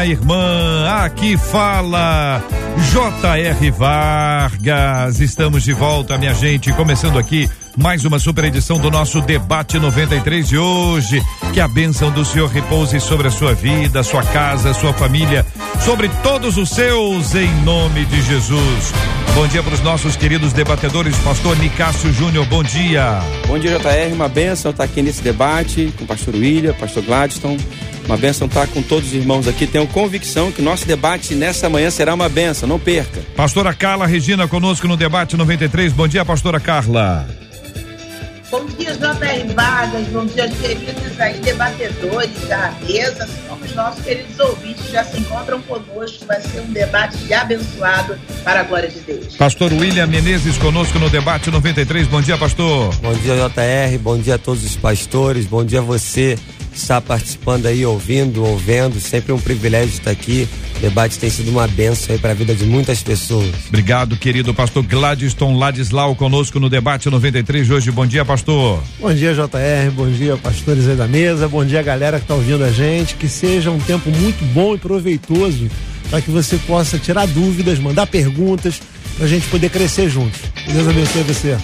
minha irmã. Aqui fala J.R. Vargas. Estamos de volta, minha gente. Começando aqui mais uma super edição do nosso debate 93 de hoje. Que a bênção do Senhor repouse sobre a sua vida, sua casa, sua família, sobre todos os seus, em nome de Jesus. Bom dia para os nossos queridos debatedores, pastor Nicásio Júnior, bom dia. Bom dia, JR, uma bênção estar aqui nesse debate com o pastor William, pastor Gladstone. Uma bênção estar com todos os irmãos aqui. Tenho convicção que nosso debate nessa manhã será uma bênção, não perca. Pastora Carla Regina conosco no debate 93. Bom dia, pastora Carla. Bom dia, J.R. Vargas. Bom dia, queridos aí debatedores da mesa, assim como os nossos queridos ouvintes que já se encontram conosco. Vai ser um debate abençoado para a glória de Deus. Pastor William Menezes conosco no debate 93. Bom dia, pastor. Bom dia, JR. Bom dia a todos os pastores. Bom dia a você que está participando aí, ouvindo, ouvendo. Sempre um privilégio estar aqui. O debate tem sido uma benção aí para a vida de muitas pessoas. Obrigado, querido pastor Gladstone Ladislau, conosco no debate 93 de hoje. Bom dia, pastor. Bom dia, JR. Bom dia, pastores aí da mesa. Bom dia, galera que está ouvindo a gente. Que seja um tempo muito bom e proveitoso para que você possa tirar dúvidas, mandar perguntas, para a gente poder crescer juntos. Deus abençoe você.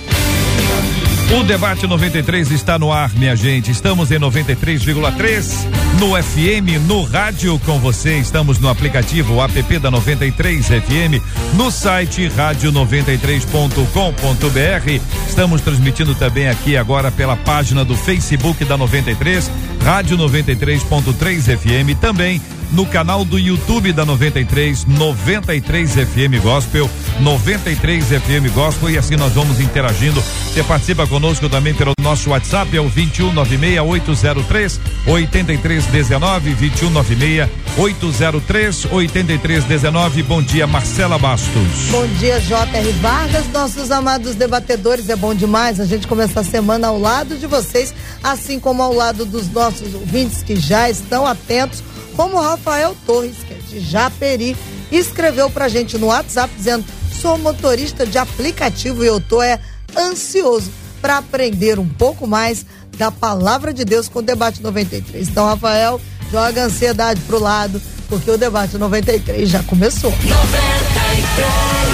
O debate 93 está no ar, minha gente. Estamos em 93,3 no FM, no rádio com você. Estamos no aplicativo app da 93 FM, no site rádio93.com.br. Estamos transmitindo também aqui agora pela página do Facebook da 93, Rádio 93.3 FM, também no canal do YouTube da 93, 93 FM Gospel, 93 FM Gospel e assim nós vamos interagindo. Você participa conosco também pelo nosso WhatsApp, é o 2196803 8319 2196 803 8319. Bom dia, Marcela Bastos. Bom dia, J.R. Vargas, nossos amados debatedores. É bom demais a gente começar a semana ao lado de vocês, assim como ao lado dos nossos ouvintes que já estão atentos como Rafael Torres, que é de Japeri, escreveu pra gente no WhatsApp dizendo: sou motorista de aplicativo e eu tô é ansioso para aprender um pouco mais da palavra de Deus com o debate 93. Então, Rafael, joga a ansiedade pro lado, porque o debate 93 já começou. 93.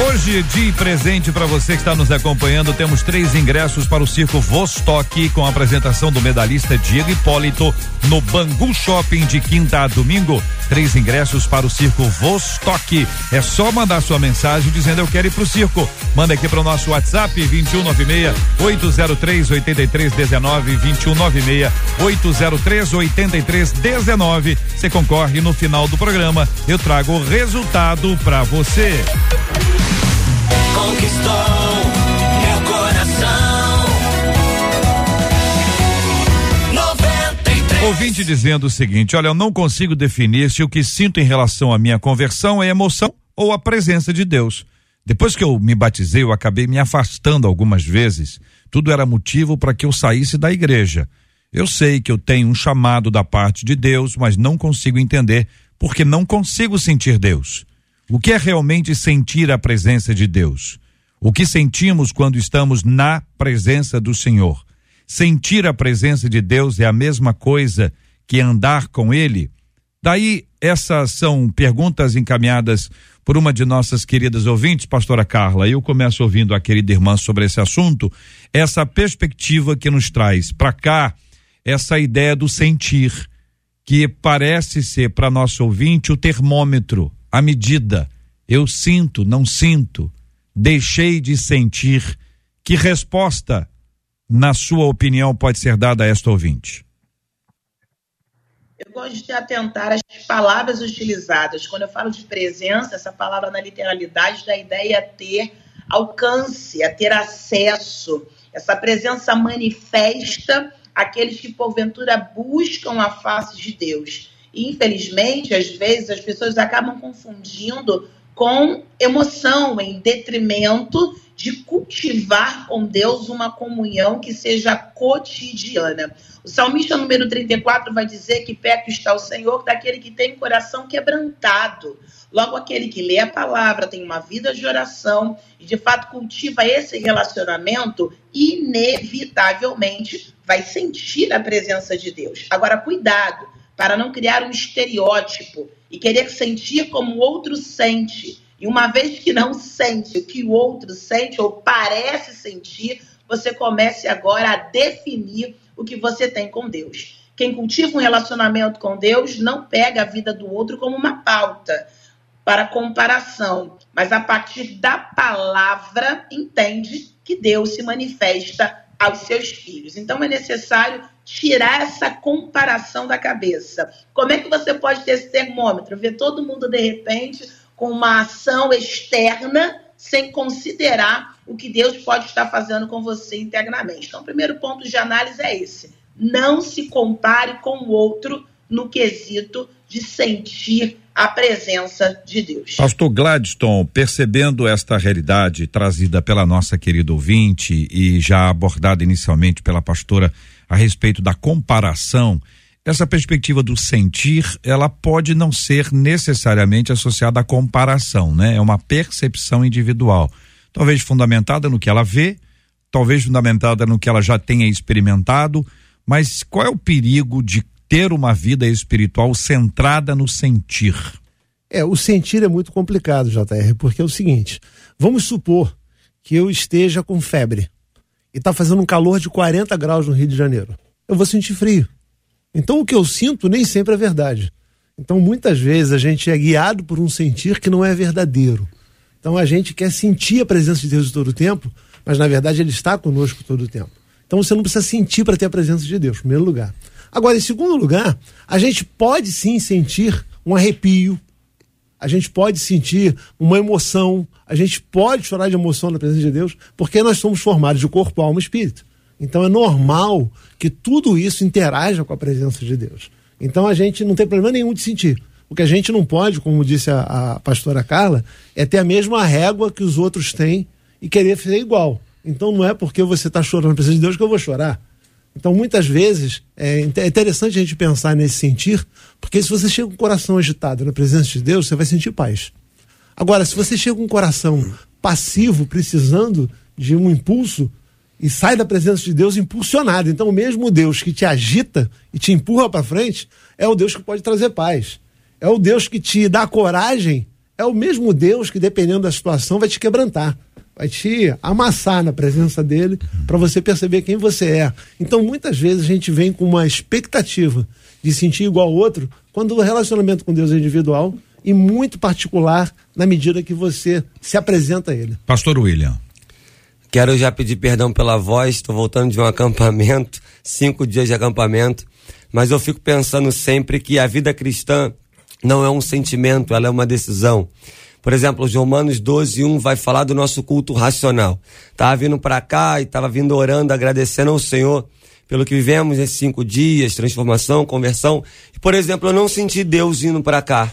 Hoje, dia e presente para você que está nos acompanhando, temos três ingressos para o Circo Vostok com a apresentação do medalhista Diego Hipólito no Bangu Shopping de quinta a domingo. Três ingressos para o Circo Vostok. É só mandar sua mensagem dizendo eu quero ir pro circo. Manda aqui para o nosso WhatsApp 2196 803 8319 2196 803 8319. Você concorre no final do programa. Eu trago o resultado para você conquistou meu coração. 93. Ouvinte dizendo o seguinte: Olha, eu não consigo definir se o que sinto em relação à minha conversão é emoção ou a presença de Deus. Depois que eu me batizei, eu acabei me afastando algumas vezes. Tudo era motivo para que eu saísse da igreja. Eu sei que eu tenho um chamado da parte de Deus, mas não consigo entender porque não consigo sentir Deus. O que é realmente sentir a presença de Deus? O que sentimos quando estamos na presença do Senhor? Sentir a presença de Deus é a mesma coisa que andar com Ele? Daí, essas são perguntas encaminhadas por uma de nossas queridas ouvintes, pastora Carla. Eu começo ouvindo a querida irmã sobre esse assunto, essa perspectiva que nos traz para cá, essa ideia do sentir, que parece ser para nosso ouvinte o termômetro a medida. Eu sinto, não sinto, deixei de sentir. Que resposta, na sua opinião, pode ser dada a esta ouvinte? Eu gosto de atentar às palavras utilizadas. Quando eu falo de presença, essa palavra na literalidade da ideia é ter alcance, é ter acesso. Essa presença manifesta aqueles que porventura buscam a face de Deus. Infelizmente, às vezes as pessoas acabam confundindo com emoção, em detrimento de cultivar com Deus uma comunhão que seja cotidiana. O salmista número 34 vai dizer que perto está o Senhor daquele que tem coração quebrantado. Logo, aquele que lê a palavra, tem uma vida de oração e de fato cultiva esse relacionamento, inevitavelmente vai sentir a presença de Deus. Agora, cuidado para não criar um estereótipo e querer sentir como o outro sente. E uma vez que não sente o que o outro sente ou parece sentir, você comece agora a definir o que você tem com Deus. Quem cultiva um relacionamento com Deus não pega a vida do outro como uma pauta para comparação, mas a partir da palavra entende que Deus se manifesta aos seus filhos. Então é necessário tirar essa comparação da cabeça. Como é que você pode ter esse termômetro? Ver todo mundo de repente com uma ação externa sem considerar o que Deus pode estar fazendo com você internamente. Então, o primeiro ponto de análise é esse: não se compare com o outro no quesito de sentir a presença de Deus. Pastor Gladstone, percebendo esta realidade trazida pela nossa querida ouvinte e já abordada inicialmente pela pastora a respeito da comparação, essa perspectiva do sentir, ela pode não ser necessariamente associada à comparação, né? É uma percepção individual, talvez fundamentada no que ela vê, talvez fundamentada no que ela já tenha experimentado, mas qual é o perigo de ter uma vida espiritual centrada no sentir? É, o sentir é muito complicado, JR, porque é o seguinte: vamos supor que eu esteja com febre e está fazendo um calor de 40 graus no Rio de Janeiro. Eu vou sentir frio. Então o que eu sinto nem sempre é verdade. Então muitas vezes a gente é guiado por um sentir que não é verdadeiro. Então a gente quer sentir a presença de Deus todo o tempo, mas na verdade ele está conosco todo o tempo. Então você não precisa sentir para ter a presença de Deus, em primeiro lugar. Agora, em segundo lugar, a gente pode sim sentir um arrepio, a gente pode sentir uma emoção, a gente pode chorar de emoção na presença de Deus, porque nós somos formados de corpo, alma e espírito. Então é normal que tudo isso interaja com a presença de Deus. Então a gente não tem problema nenhum de sentir. O que a gente não pode, como disse a, a pastora Carla, é ter a mesma régua que os outros têm e querer ser igual. Então não é porque você está chorando na presença de Deus que eu vou chorar. Então, muitas vezes, é interessante a gente pensar nesse sentir, porque se você chega com o coração agitado na presença de Deus, você vai sentir paz. Agora, se você chega com o coração passivo, precisando de um impulso, e sai da presença de Deus impulsionado. Então, o mesmo Deus que te agita e te empurra para frente é o Deus que pode trazer paz. É o Deus que te dá coragem. É o mesmo Deus que, dependendo da situação, vai te quebrantar vai te amassar na presença dele para você perceber quem você é. Então, muitas vezes a gente vem com uma expectativa de sentir igual ao outro, quando o relacionamento com Deus é individual e muito particular na medida que você se apresenta a ele. Pastor William. Quero já pedir perdão pela voz, estou voltando de um acampamento, cinco dias de acampamento, mas eu fico pensando sempre que a vida cristã não é um sentimento, ela é uma decisão. Por exemplo, os Romanos 12, 1 vai falar do nosso culto racional. Tava vindo para cá e tava vindo orando, agradecendo ao Senhor pelo que vivemos nesses cinco dias, transformação, conversão. Por exemplo, eu não senti Deus indo para cá.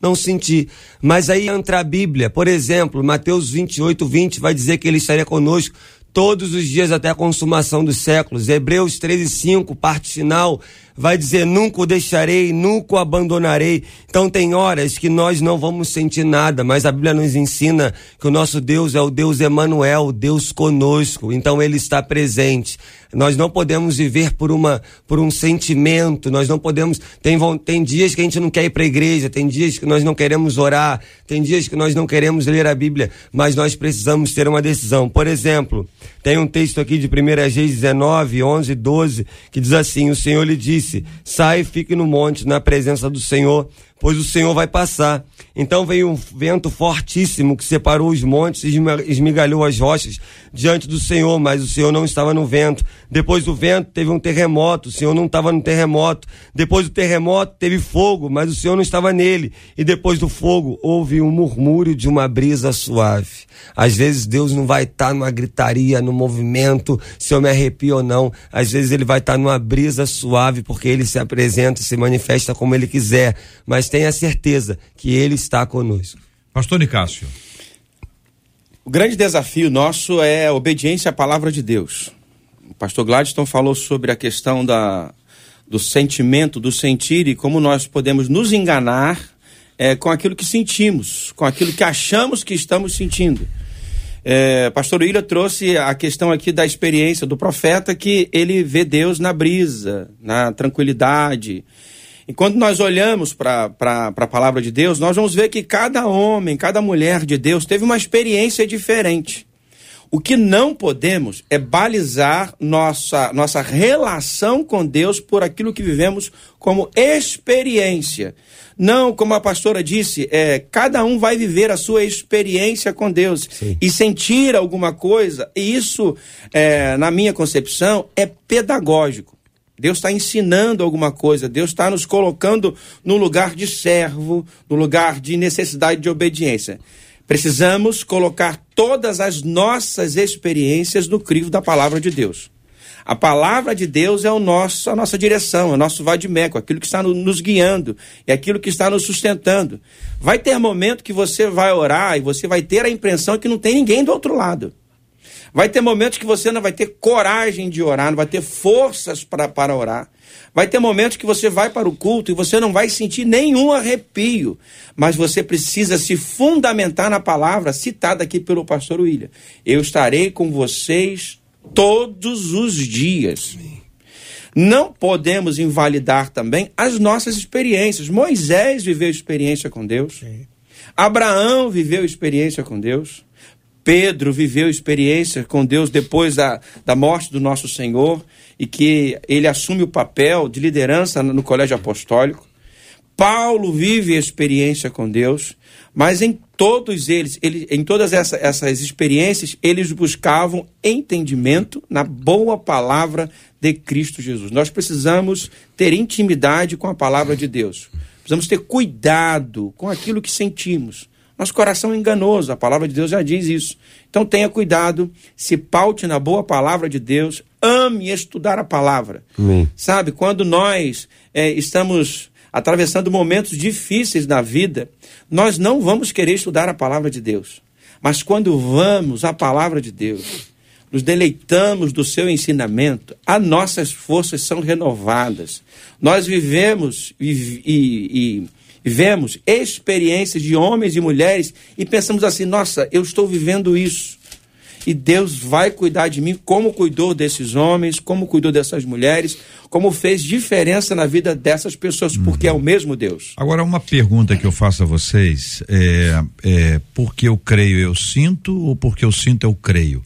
Não senti. Mas aí entra a Bíblia. Por exemplo, Mateus 28, 20 vai dizer que ele estaria conosco todos os dias até a consumação dos séculos. Hebreus 13, 5, parte final, vai dizer: nunca o deixarei, nunca o abandonarei. Então tem horas que nós não vamos sentir nada, mas a Bíblia nos ensina que o nosso Deus é o Deus Emanuel, Deus conosco. Então ele está presente. Nós não podemos viver por uma por um sentimento, nós não podemos tem tem dias que a gente não quer ir para a igreja, tem dias que nós não queremos orar, tem dias que nós não queremos ler a Bíblia, mas nós precisamos ter uma decisão. Por exemplo, tem um texto aqui de 1 Reis 19, 11, 12, que diz assim: O Senhor lhe disse: Sai e fique no monte, na presença do Senhor, pois o Senhor vai passar. Então veio um vento fortíssimo que separou os montes e esmigalhou as rochas diante do Senhor, mas o Senhor não estava no vento. Depois do vento teve um terremoto, o Senhor não estava no terremoto. Depois do terremoto teve fogo, mas o Senhor não estava nele. E depois do fogo houve um murmúrio de uma brisa suave. Às vezes Deus não vai estar numa gritaria, no movimento, se eu me arrepio ou não. Às vezes ele vai estar numa brisa suave porque ele se apresenta, se manifesta como ele quiser. Mas tenha certeza que Ele está conosco. Pastor Nicásio. O grande desafio nosso é a obediência à palavra de Deus. O pastor Gladstone falou sobre a questão da, do sentimento, do sentir e como nós podemos nos enganar é, com aquilo que sentimos, com aquilo que achamos que estamos sentindo. É, pastor William trouxe a questão aqui da experiência do profeta que ele vê Deus na brisa, na tranquilidade. E quando nós olhamos para a palavra de Deus, nós vamos ver que cada homem, cada mulher de Deus teve uma experiência diferente. O que não podemos é balizar nossa, nossa relação com Deus por aquilo que vivemos como experiência. Não, como a pastora disse, é, cada um vai viver a sua experiência com Deus Sim. e sentir alguma coisa. E isso, é, na minha concepção, é pedagógico. Deus está ensinando alguma coisa, Deus está nos colocando no lugar de servo, no lugar de necessidade de obediência. Precisamos colocar todas as nossas experiências no crivo da palavra de Deus. A palavra de Deus é o nosso, a nossa direção, é o nosso vadimeco, aquilo que está no- nos guiando, é aquilo que está nos sustentando. Vai ter momento que você vai orar e você vai ter a impressão que não tem ninguém do outro lado. Vai ter momentos que você não vai ter coragem de orar, não vai ter forças pra, para orar. Vai ter momentos que você vai para o culto e você não vai sentir nenhum arrepio. Mas você precisa se fundamentar na palavra citada aqui pelo pastor William. Eu estarei com vocês todos os dias. Não podemos invalidar também as nossas experiências. Moisés viveu experiência com Deus. Abraão viveu experiência com Deus. Pedro viveu experiência com Deus depois da, da morte do nosso Senhor e que ele assume o papel de liderança no colégio apostólico. Paulo vive experiência com Deus, mas em todos eles, ele, em todas essa, essas experiências, eles buscavam entendimento na boa palavra de Cristo Jesus. Nós precisamos ter intimidade com a palavra de Deus. Precisamos ter cuidado com aquilo que sentimos. Nosso coração é enganoso, a palavra de Deus já diz isso. Então tenha cuidado, se paute na boa palavra de Deus, ame estudar a palavra. Amém. Sabe, quando nós eh, estamos atravessando momentos difíceis na vida, nós não vamos querer estudar a palavra de Deus. Mas quando vamos à palavra de Deus, nos deleitamos do seu ensinamento, as nossas forças são renovadas. Nós vivemos e, e, e vemos experiências de homens e mulheres e pensamos assim: nossa, eu estou vivendo isso. E Deus vai cuidar de mim, como cuidou desses homens, como cuidou dessas mulheres, como fez diferença na vida dessas pessoas, porque é o mesmo Deus. Agora, uma pergunta que eu faço a vocês é, é porque eu creio eu sinto ou porque eu sinto eu creio?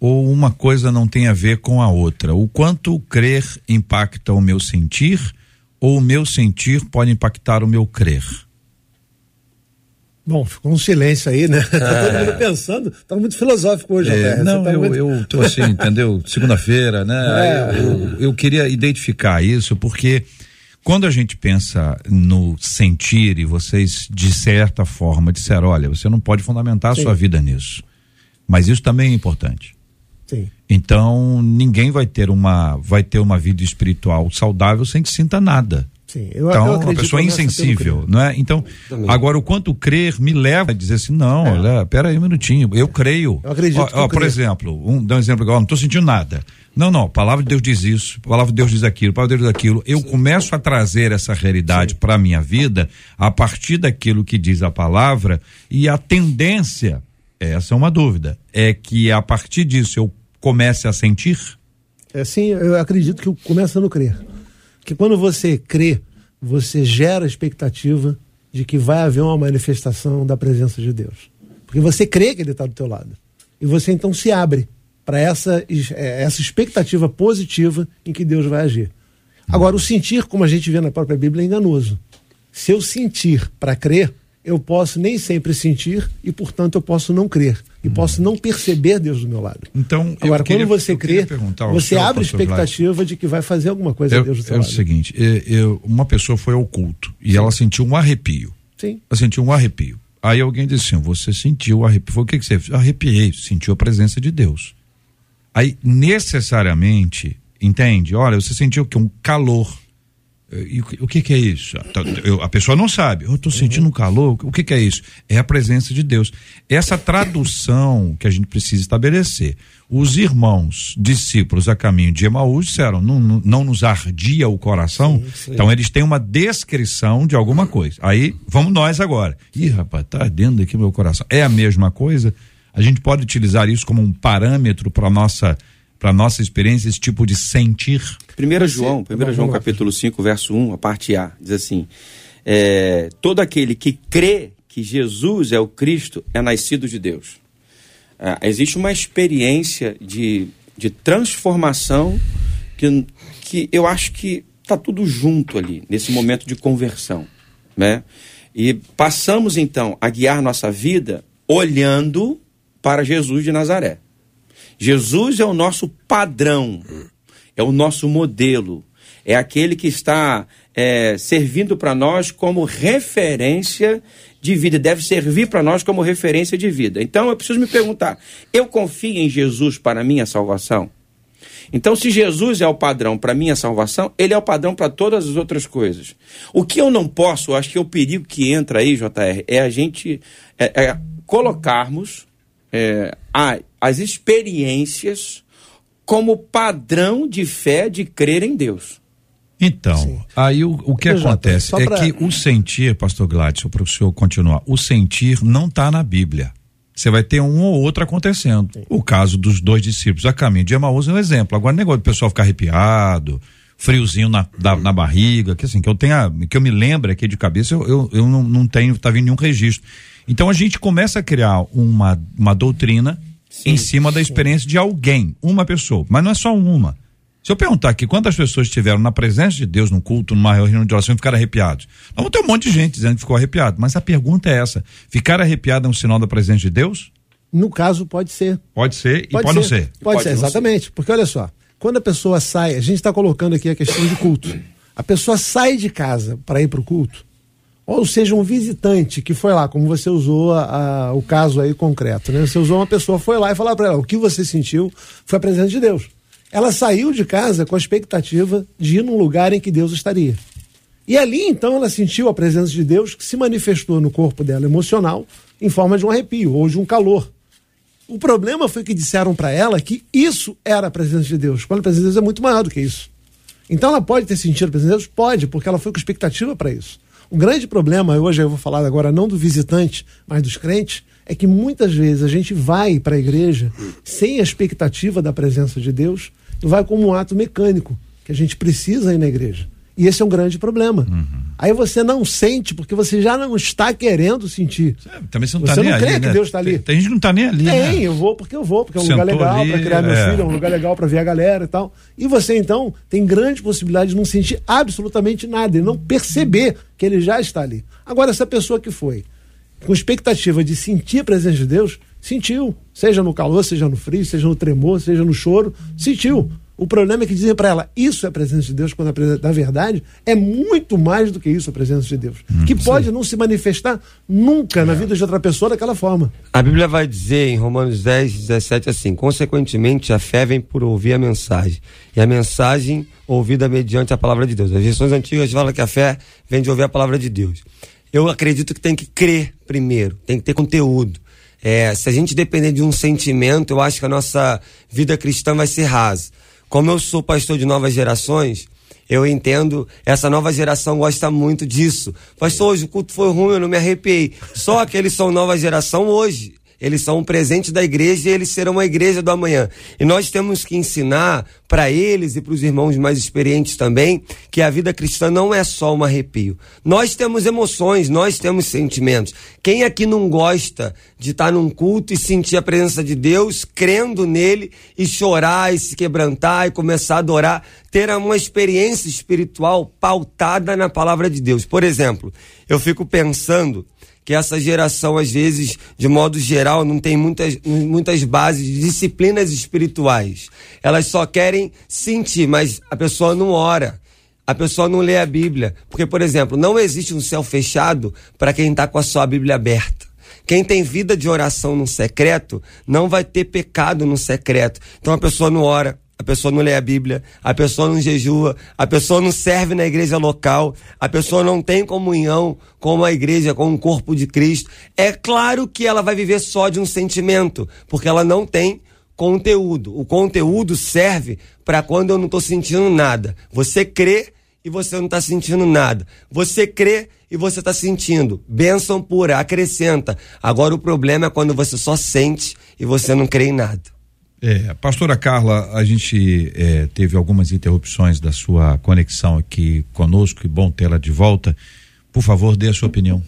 Ou uma coisa não tem a ver com a outra? O quanto crer impacta o meu sentir ou o meu sentir pode impactar o meu crer? Bom, ficou um silêncio aí, né? Tá todo mundo pensando. Tá muito filosófico hoje, É, não, tá eu, muito- eu tô assim, entendeu? Segunda-feira, né? É. Eu, eu, eu queria identificar isso porque quando a gente pensa no sentir e vocês de certa forma disseram, olha, você não pode fundamentar a Sim. sua vida nisso. Mas isso também é importante. Sim. Então, ninguém vai ter uma vai ter uma vida espiritual saudável sem que sinta nada. Sim, eu, eu Então, uma acredito pessoa insensível, não é? Então, Também. agora o quanto crer me leva a dizer assim, não, olha, pera aí um minutinho, eu creio. É. Eu acredito Ó, que eu ó, por creio. exemplo, um, dá um exemplo igual, não estou sentindo nada. Não, não, a palavra de Deus diz isso, a palavra de Deus diz aquilo, a palavra de Deus diz aquilo. Eu começo a trazer essa realidade para a minha vida a partir daquilo que diz a palavra e a tendência, essa é uma dúvida, é que a partir disso eu comece a sentir. É, sim, eu acredito que começa no crer. Que quando você crê, você gera a expectativa de que vai haver uma manifestação da presença de Deus. Porque você crê que ele está do teu lado. E você então se abre para essa, es- eh, essa expectativa positiva em que Deus vai agir. Agora, o sentir, como a gente vê na própria Bíblia, é enganoso. Se eu sentir para crer, eu posso nem sempre sentir e, portanto, eu posso não crer. E posso não perceber Deus do meu lado. Então, Agora, queria- quando você crê, você senhor, abre a pastor Vlad. expectativa de que vai fazer alguma coisa Eu- Deus do seu é o lado. seguinte, eu- uma pessoa foi ao culto e ela sentiu um arrepio. Sim. Ela sentiu um arrepio. Aí alguém disse assim: você sentiu o arrepio. Foi o que, que você fez? Arrepiei, sentiu a presença de Deus. Aí, necessariamente, entende? Olha, você sentiu que um calor. E o, que- que, é isso? Eu- a pessoa não sabe. Eu estou sentindo um calor. O que, que é isso? É a presença de Deus. Essa tradução que a gente precisa estabelecer. Os irmãos discípulos a caminho de Emaús disseram: não, não, nos ardia o coração. Então eles têm uma descrição de alguma coisa. Aí vamos nós agora. Ih, rapaz, tá ardendo aqui meu coração. É a mesma coisa? A gente pode utilizar isso como um parâmetro para nossa para nossa experiência esse tipo de sentir. 1 João, 1 João capítulo 5, verso 1, a parte A, diz assim: é, todo aquele que crê que Jesus é o Cristo é nascido de Deus. Ah, existe uma experiência de, de transformação que, que eu acho que está tudo junto ali, nesse momento de conversão. Né? E passamos então a guiar nossa vida olhando para Jesus de Nazaré. Jesus é o nosso padrão, é o nosso modelo, é aquele que está é, servindo para nós como referência de vida, deve servir para nós como referência de vida. Então eu preciso me perguntar: eu confio em Jesus para minha salvação? Então, se Jesus é o padrão para minha salvação, ele é o padrão para todas as outras coisas. O que eu não posso, acho que é o perigo que entra aí, JR, é a gente é, é colocarmos é, a- as experiências como padrão de fé de crer em Deus. Então, aí o, o que acontece é pra- que o sentir, pastor Gladson, para o senhor continuar, o sentir não está na Bíblia. Você vai ter um ou outro acontecendo. O caso dos dois discípulos a caminho de Emaús é um exemplo. Agora, o negócio do pessoal ficar arrepiado, friozinho na, da- na barriga, que assim, que eu tenha, que eu me lembre aqui de cabeça, eu, eu, eu não, não tenho, tá vindo nenhum registro. Então a gente começa a criar uma, uma doutrina em cima da experiência de alguém, uma pessoa, mas não é só uma. Se eu perguntar aqui quantas pessoas estiveram na presença de Deus num culto, numa reunião de oração e ficaram arrepiados, nós vamos ter um monte de gente dizendo que ficou arrepiado, mas a pergunta é essa: ficar arrepiado é um sinal da presença de Deus? No caso, pode ser. Pode ser e pode, não ser. Pode, Pode ser, não ser. exatamente. Porque olha só, quando a pessoa sai, a gente está colocando aqui a questão de culto. A pessoa sai de casa para ir para o culto, ou seja, um visitante que foi lá, como você usou a- a- o caso aí concreto, né? Você usou uma pessoa, foi lá e falou para ela, o que você sentiu foi a presença de Deus. Ela saiu de casa com a expectativa de ir num lugar em que Deus estaria. E ali, então, ela sentiu a presença de Deus que se manifestou no corpo dela emocional em forma de um arrepio ou de um calor. O problema foi que disseram para ela que isso era a presença de Deus, quando a presença de Deus é muito maior do que isso. Então ela pode ter sentido a presença de Deus? Pode, porque ela foi com expectativa para isso. O grande problema, hoje eu vou falar agora não do visitante, mas dos crentes, é que muitas vezes a gente vai para a igreja sem a expectativa da presença de Deus e vai como um ato mecânico, que a gente precisa ir na igreja. E esse é um grande problema. Aí você não sente porque você já não está querendo sentir. Também você não Você tá nem não ali, crê que né? Deus tá ali? Tem, tem gente que não tá nem ali, né? Tem, eu vou porque eu vou, porque é um Sentou lugar legal ali, para criar meu é. filho, é um lugar legal para ver a galera e tal. E você então tem grande possibilidade de não sentir absolutamente nada e não perceber que ele já está ali. Agora, essa pessoa que foi com expectativa de sentir a presença de Deus, sentiu. Seja no calor, seja no frio, seja no tremor, seja no choro, sentiu. O problema é que dizem para ela, isso é a presença de Deus, quando a presen- na verdade é muito mais do que isso a presença de Deus. que pode não se manifestar nunca na vida de outra pessoa daquela forma. A Bíblia vai dizer em Romanos 10, 17 assim: Consequentemente, a fé vem por ouvir a mensagem, e a mensagem ouvida mediante a palavra de Deus. As versões antigas falam que a fé vem de ouvir a palavra de Deus. Eu acredito que tem que crer primeiro, tem que ter conteúdo. É, se a gente depender de um sentimento, eu acho que a nossa vida cristã vai ser rasa. Como eu sou pastor de novas gerações, eu entendo, essa nova geração gosta muito disso. Pastor, hoje o culto foi ruim, eu não me arrepiei. Só aqueles são nova geração hoje. Eles são um presente da igreja e eles serão uma igreja do amanhã. E nós temos que ensinar para eles e para os irmãos mais experientes também que a vida cristã não é só um arrepio. Nós temos emoções, nós temos sentimentos. Quem aqui não gosta de estar num culto e sentir a presença de Deus, crendo nele e chorar e se quebrantar e começar a adorar, ter uma experiência espiritual pautada na palavra de Deus? Por exemplo, eu fico pensando que essa geração, às vezes, de modo geral, não tem muitas, muitas bases disciplinas espirituais. Elas só querem sentir, mas a pessoa não ora. A pessoa não lê a Bíblia. Porque, por exemplo, não existe um céu fechado para quem está com a sua Bíblia aberta. Quem tem vida de oração no secreto não vai ter pecado no secreto. Então a pessoa não ora, a pessoa não lê a Bíblia, a pessoa não jejua, a pessoa não serve na igreja local, a pessoa não tem comunhão com a igreja, com o corpo de Cristo, é claro que ela vai viver só de um sentimento, porque ela não tem conteúdo. O conteúdo serve para quando eu não estou sentindo nada. Você crê e você não está sentindo nada. Você crê e você está sentindo. Bênção pura, acrescenta. Agora o problema é quando você só sente e você não crê em nada. É, pastora Carla, a gente é, teve algumas interrupções da sua conexão aqui conosco, e bom tê-la de volta. Por favor, dê a sua opinião.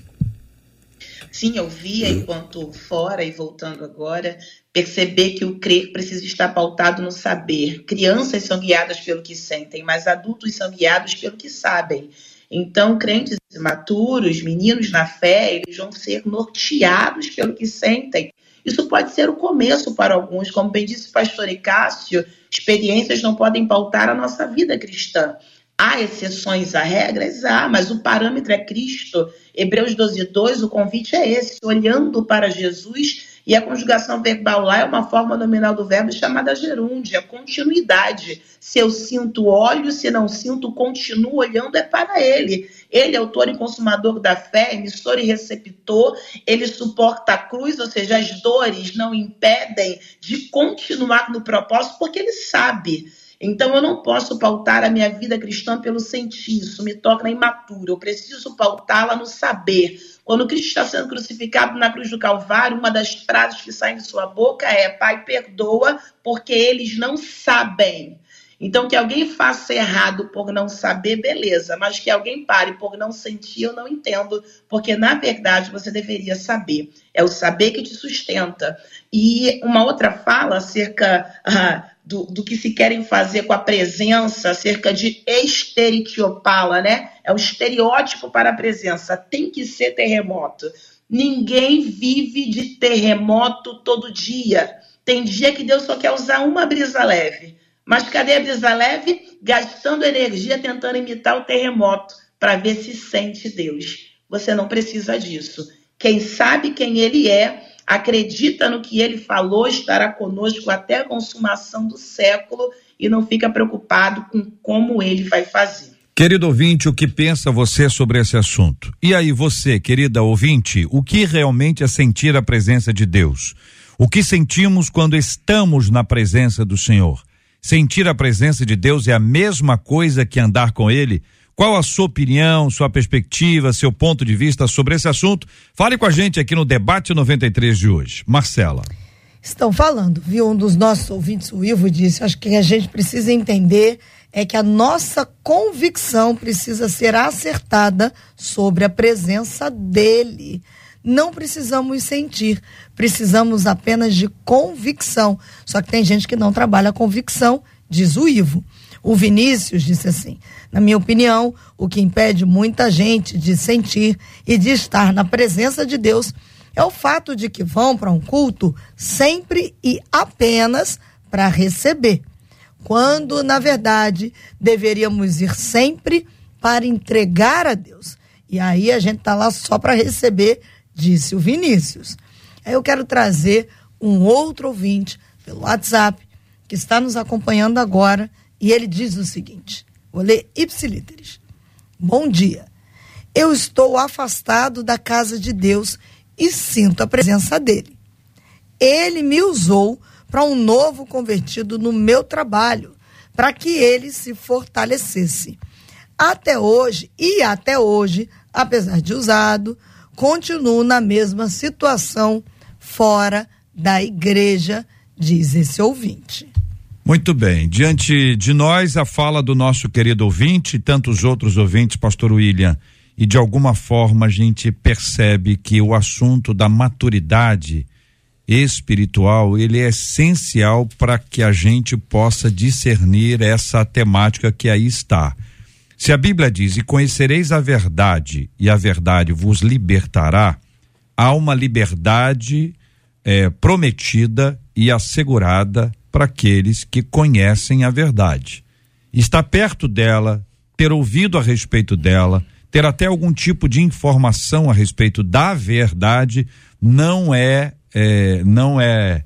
Sim, eu via enquanto fora e voltando agora, perceber que o crer precisa estar pautado no saber. Crianças são guiadas pelo que sentem, mas adultos são guiados pelo que sabem. Então, crentes maturos, meninos na fé, eles vão ser norteados pelo que sentem. Isso pode ser o começo para alguns, como bem disse o pastor Icácio, experiências não podem pautar a nossa vida cristã. Há exceções a regras? Há, mas o parâmetro é Cristo. Hebreus 12, 2, o convite é esse, olhando para Jesus e a conjugação verbal lá é uma forma nominal do verbo chamada gerúndia, continuidade. Se eu sinto olho, se não sinto, continuo olhando, é para ele. Ele é autor e consumador da fé, emissor e receptor, ele suporta a cruz, ou seja, as dores não impedem de continuar no propósito, porque ele sabe. Então eu não posso pautar a minha vida cristã pelo sentir, isso me torna imaturo. Eu preciso pautá-la no saber. Quando Cristo está sendo crucificado na cruz do Calvário, uma das frases que saem de sua boca é: Pai, perdoa, porque eles não sabem. Então, que alguém faça errado por não saber, beleza, mas que alguém pare por não sentir, eu não entendo, porque na verdade você deveria saber. É o saber que te sustenta. E uma outra fala acerca ah, do, do, que se querem fazer com a presença, acerca de esteritiopala, né? É o estereótipo para a presença. Tem que ser terremoto. Ninguém vive de terremoto todo dia. Tem dia que Deus só quer usar uma brisa leve. Mas cadê a brisa leve? Gastando energia tentando imitar o terremoto para ver se sente Deus. Você não precisa disso. Quem sabe quem ele é, acredita no que ele falou, estará conosco até a consumação do século e não fica preocupado com como ele vai fazer. Querido ouvinte, o que pensa você sobre esse assunto? E aí, você, querida ouvinte, o que realmente é sentir a presença de Deus? O que sentimos quando estamos na presença do Senhor? Sentir a presença de Deus é a mesma coisa que andar com Ele? Qual a sua opinião, sua perspectiva, seu ponto de vista sobre esse assunto? Fale com a gente aqui no Debate 93 de hoje. Marcela. Estão falando, viu? Um dos nossos ouvintes, o Ivo, disse: acho que a gente precisa entender é que a nossa convicção precisa ser acertada sobre a presença dele. Não precisamos sentir, precisamos apenas de convicção. Só que tem gente que não trabalha convicção, diz o Ivo. O Vinícius disse assim: na minha opinião, o que impede muita gente de sentir e de estar na presença de Deus é o fato de que vão para um culto sempre e apenas para receber, quando na verdade deveríamos ir sempre para entregar a Deus. E aí a gente está lá só para receber, disse o Vinícius. Aí eu quero trazer um outro ouvinte pelo WhatsApp que está nos acompanhando agora e ele diz o seguinte: vou ler ipsilíteres. Bom dia. Eu estou afastado da casa de Deus e sinto a presença dele. Ele me usou para um novo convertido no meu trabalho, para que ele se fortalecesse. Até hoje, e até hoje, apesar de usado, continuo na mesma situação fora da igreja, diz esse ouvinte. Muito bem. Diante de nós, a fala do nosso querido ouvinte e tantos outros ouvintes, Pastor William. E de alguma forma a gente percebe que o assunto da maturidade espiritual ele é essencial para que a gente possa discernir essa temática que aí está. Se a Bíblia diz: E conhecereis a verdade, e a verdade vos libertará, há uma liberdade eh, prometida e assegurada para aqueles que conhecem a verdade. Estar perto dela, ter ouvido a respeito dela, ter até algum tipo de informação a respeito da verdade, não é, é não é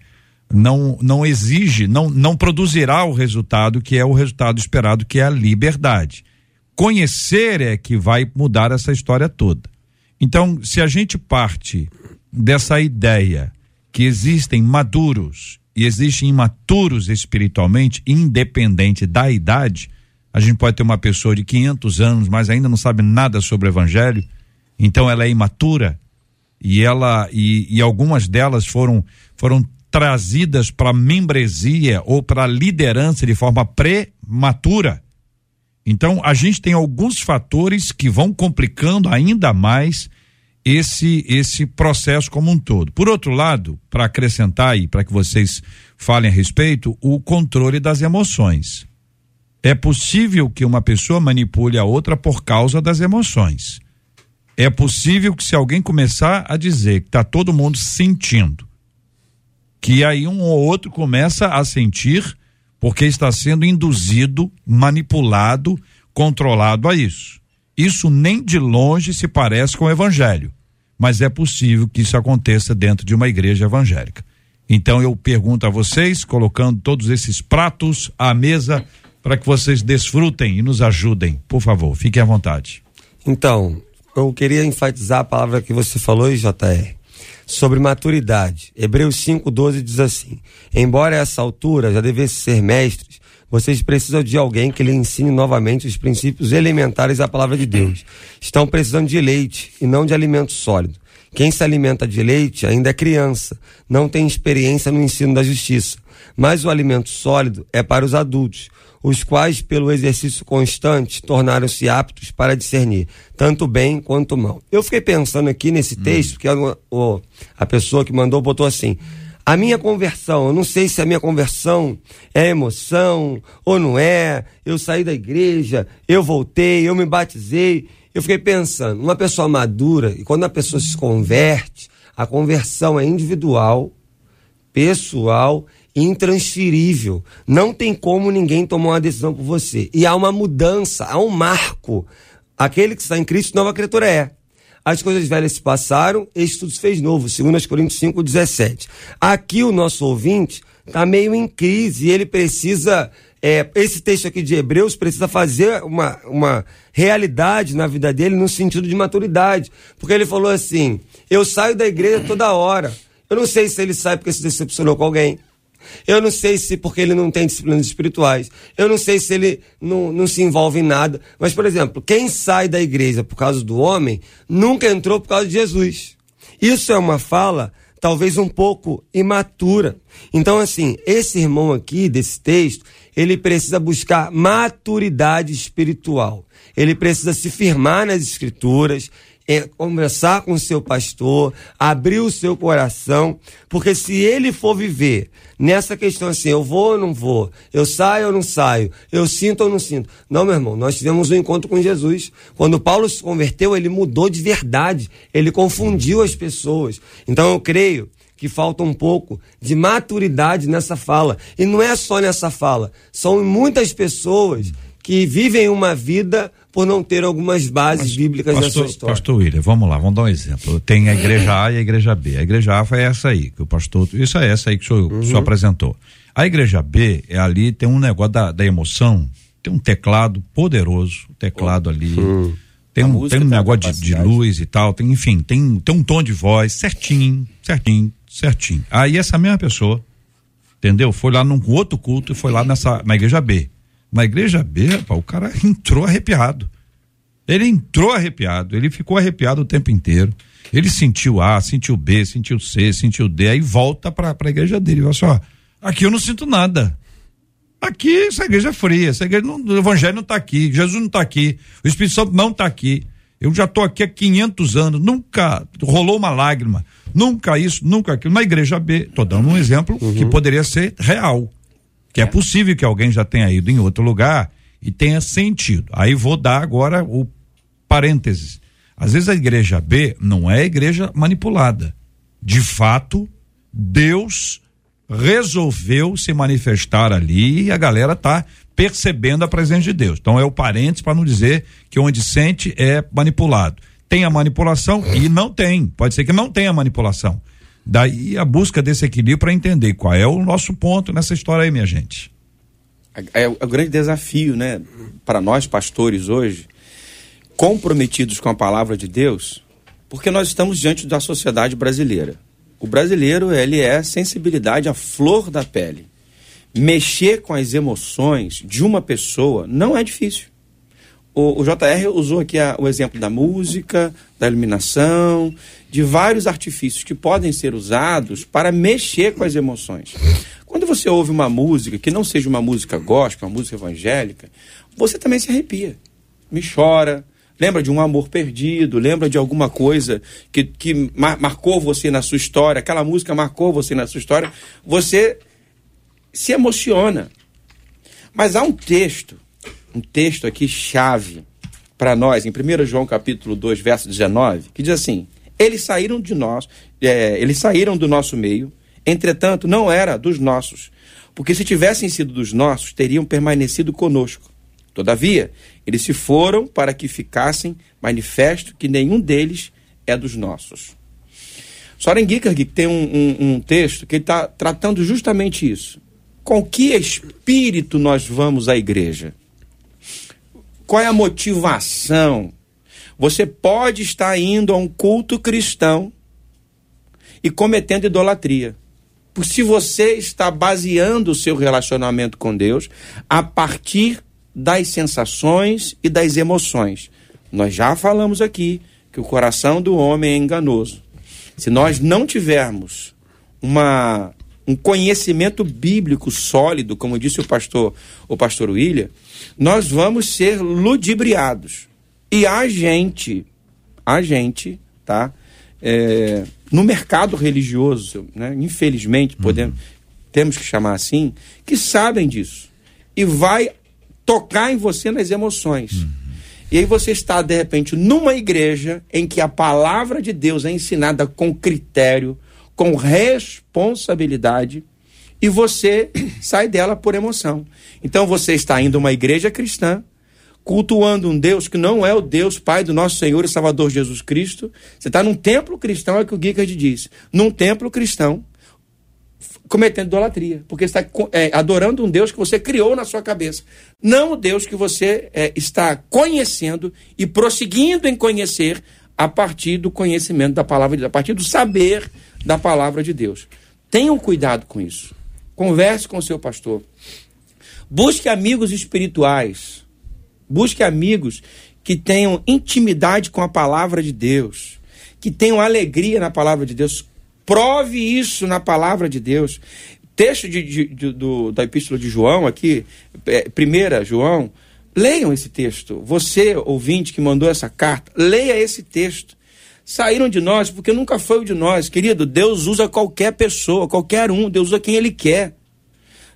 não não exige, não não produzirá o resultado que é o resultado esperado, que é a liberdade. Conhecer é que vai mudar essa história toda. Então, se a gente parte dessa ideia que existem maduros e existem imaturos espiritualmente, independente da idade, a gente pode ter uma pessoa de 500 anos, mas ainda não sabe nada sobre o evangelho, então ela é imatura e ela e, e algumas delas foram foram trazidas para membresia ou para liderança de forma prematura. Então, a gente tem alguns fatores que vão complicando ainda mais esse esse processo como um todo. Por outro lado, para acrescentar e para que vocês falem a respeito, o controle das emoções. É possível que uma pessoa manipule a outra por causa das emoções. É possível que se alguém começar a dizer que está todo mundo sentindo, que aí um ou outro começa a sentir porque está sendo induzido, manipulado, controlado a isso. Isso nem de longe se parece com o evangelho, mas é possível que isso aconteça dentro de uma igreja evangélica. Então eu pergunto a vocês, colocando todos esses pratos à mesa para que vocês desfrutem e nos ajudem. Por favor, fiquem à vontade. Então, eu queria enfatizar a palavra que você falou, JR, sobre maturidade. Hebreus 5,12 diz assim: Embora a essa altura já devessem ser mestres, vocês precisam de alguém que lhe ensine novamente os princípios elementares da palavra de Deus. Estão precisando de leite e não de alimento sólido. Quem se alimenta de leite ainda é criança, não tem experiência no ensino da justiça. Mas o alimento sólido é para os adultos, os quais, pelo exercício constante, tornaram-se aptos para discernir tanto bem quanto mal. Eu fiquei pensando aqui nesse texto, que a, a pessoa que mandou botou assim. A minha conversão, eu não sei se a minha conversão é emoção ou não é. Eu saí da igreja, eu voltei, eu me batizei. Eu fiquei pensando, uma pessoa madura, e quando a pessoa se converte, a conversão é individual, pessoal intransferível. Não tem como ninguém tomar uma decisão por você. E há uma mudança, há um marco. Aquele que está em Cristo, nova criatura é. As coisas velhas se passaram, eis tudo se fez novo. 2 Coríntios 5, 17. Aqui o nosso ouvinte está meio em crise e ele precisa. é, esse texto aqui de Hebreus precisa fazer uma, uma realidade na vida dele no sentido de maturidade. Porque ele falou assim: eu saio da igreja toda hora. Eu não sei se ele sai porque se decepcionou com alguém. Eu não sei se porque ele não tem disciplinas espirituais. Eu não sei se ele não, não se envolve em nada. Mas, por exemplo, quem sai da igreja por causa do homem nunca entrou por causa de Jesus. Isso é uma fala talvez um pouco imatura. Então, assim, esse irmão aqui desse texto, ele precisa buscar maturidade espiritual. Ele precisa se firmar nas escrituras, é, conversar com o seu pastor, abrir o seu coração, porque se ele for viver nessa questão assim, eu vou ou não vou, eu saio ou não saio, eu sinto ou não sinto. Não, meu irmão, nós tivemos um encontro com Jesus. Quando Paulo se converteu, ele mudou de verdade, ele confundiu as pessoas. Então eu creio que falta um pouco de maturidade nessa fala. E não é só nessa fala, são muitas pessoas que vivem uma vida por não ter algumas bases bíblicas na sua Pastor, história. pastor William, vamos lá, vamos dar um exemplo. Tem a igreja A e a igreja B. A igreja A foi essa aí, que o pastor. Isso é essa aí que o senhor, o senhor apresentou. A igreja B é ali, tem um negócio da, da emoção, tem um teclado poderoso, o teclado ali. Tem A um, música tem um tem uma negócio de, de luz e tal, tem, enfim, tem, tem um tom de voz certinho, certinho, certinho. Aí essa mesma pessoa, entendeu? Foi lá num outro culto e foi lá nessa, na igreja B. Na igreja B, o cara entrou arrepiado. Ele entrou arrepiado, ele ficou arrepiado o tempo inteiro. Ele sentiu A, sentiu B, sentiu C, sentiu D, aí volta pra, pra igreja dele. Ele fala assim: ó, aqui eu não sinto nada. Aqui essa igreja é fria, essa igreja não, o evangelho não tá aqui, Jesus não tá aqui, o Espírito Santo não tá aqui. Eu já tô aqui há 500 anos, nunca rolou uma lágrima, nunca isso, nunca aquilo. Na igreja B, tô dando um exemplo que poderia ser real, que é possível que alguém já tenha ido em outro lugar e tenha sentido. Aí vou dar agora o parênteses. Às vezes a igreja B não é igreja manipulada. De fato, Deus resolveu se manifestar ali e a galera tá percebendo a presença de Deus. Então é o parênteses para não dizer que onde sente é manipulado. Tem a manipulação e não tem. Pode ser que não tenha manipulação. Daí a busca desse equilíbrio para entender qual é o nosso ponto nessa história aí, minha gente. É, é o grande desafio, né, para nós pastores hoje, comprometidos com a palavra de Deus, porque nós estamos diante da sociedade brasileira. O brasileiro, ele é sensibilidade à flor da pele. Mexer com as emoções de uma pessoa não é difícil. O, o JR usou aqui a, o exemplo da música, da iluminação, de vários artifícios que podem ser usados para mexer com as emoções. Quando você ouve uma música que não seja uma música gospel, uma música evangélica, você também se arrepia, me chora, lembra de um amor perdido, lembra de alguma coisa que, que mar marcou você na sua história, aquela música marcou você na sua história, você se emociona. Mas há um texto, um texto aqui chave para nós, em 1 João capítulo 2, verso 19, que diz assim: Eles saíram de nós, é, eles saíram do nosso meio, entretanto, não era dos nossos, porque se tivessem sido dos nossos, teriam permanecido conosco. Todavia, eles se foram para que ficassem manifesto que nenhum deles é dos nossos. Soren Kierkegaard tem um, um, um texto que está tratando justamente isso. Com que espírito nós vamos à igreja? Qual é a motivação? Você pode estar indo a um culto cristão e cometendo idolatria. Se você está baseando o seu relacionamento com Deus a partir das sensações e das emoções. Nós já falamos aqui que o coração do homem é enganoso. Se nós não tivermos uma, um conhecimento bíblico sólido, como disse o pastor, o pastor William, nós vamos ser ludibriados. E a gente, a gente, tá? É, no mercado religioso, né? infelizmente, podemos, uhum. temos que chamar assim, que sabem disso. E vai tocar em você nas emoções. Uhum. E aí você está, de repente, numa igreja em que a palavra de Deus é ensinada com critério, com responsabilidade, e você sai dela por emoção. Então você está indo a uma igreja cristã, cultuando um Deus que não é o Deus Pai do nosso Senhor e Salvador Jesus Cristo. Você está num templo cristão, é o que o Gickard diz. Num templo cristão, cometendo idolatria, porque está é, adorando um Deus que você criou na sua cabeça, não o Deus que você é, está conhecendo e prosseguindo em conhecer a partir do conhecimento da palavra de Deus, a partir do saber da palavra de Deus. Tenham cuidado com isso. Converse com o seu pastor. Busque amigos espirituais. Busque amigos que tenham intimidade com a palavra de Deus, que tenham alegria na palavra de Deus Prove isso na palavra de Deus. Texto de, de, de, do, da Epístola de João, aqui, é, primeira João, leiam esse texto. Você, ouvinte que mandou essa carta, leia esse texto. Saíram de nós porque nunca foi o de nós. Querido, Deus usa qualquer pessoa, qualquer um, Deus usa quem Ele quer.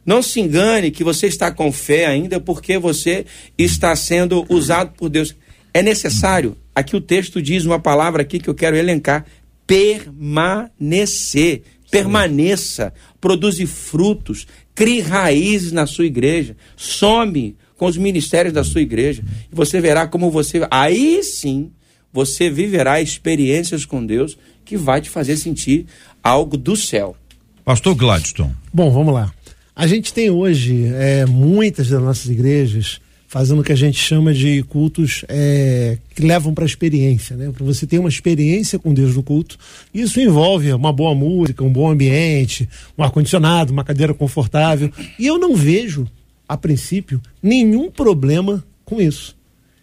Não se engane que você está com fé ainda porque você está sendo usado por Deus. É necessário, aqui o texto diz uma palavra aqui que eu quero elencar, permanecer. Permaneça, produze frutos, crie raízes na sua igreja, some com os ministérios da sua igreja. E você verá como você. Aí sim, você viverá experiências com Deus que vai te fazer sentir algo do céu. Pastor Gladstone. Bom, vamos lá. A gente tem hoje é, muitas das nossas igrejas fazendo o que a gente chama de cultos é, que levam para a experiência, né? Para você ter uma experiência com Deus no culto. Isso envolve uma boa música, um bom ambiente, um ar-condicionado, uma cadeira confortável. E eu não vejo, a princípio, nenhum problema com isso.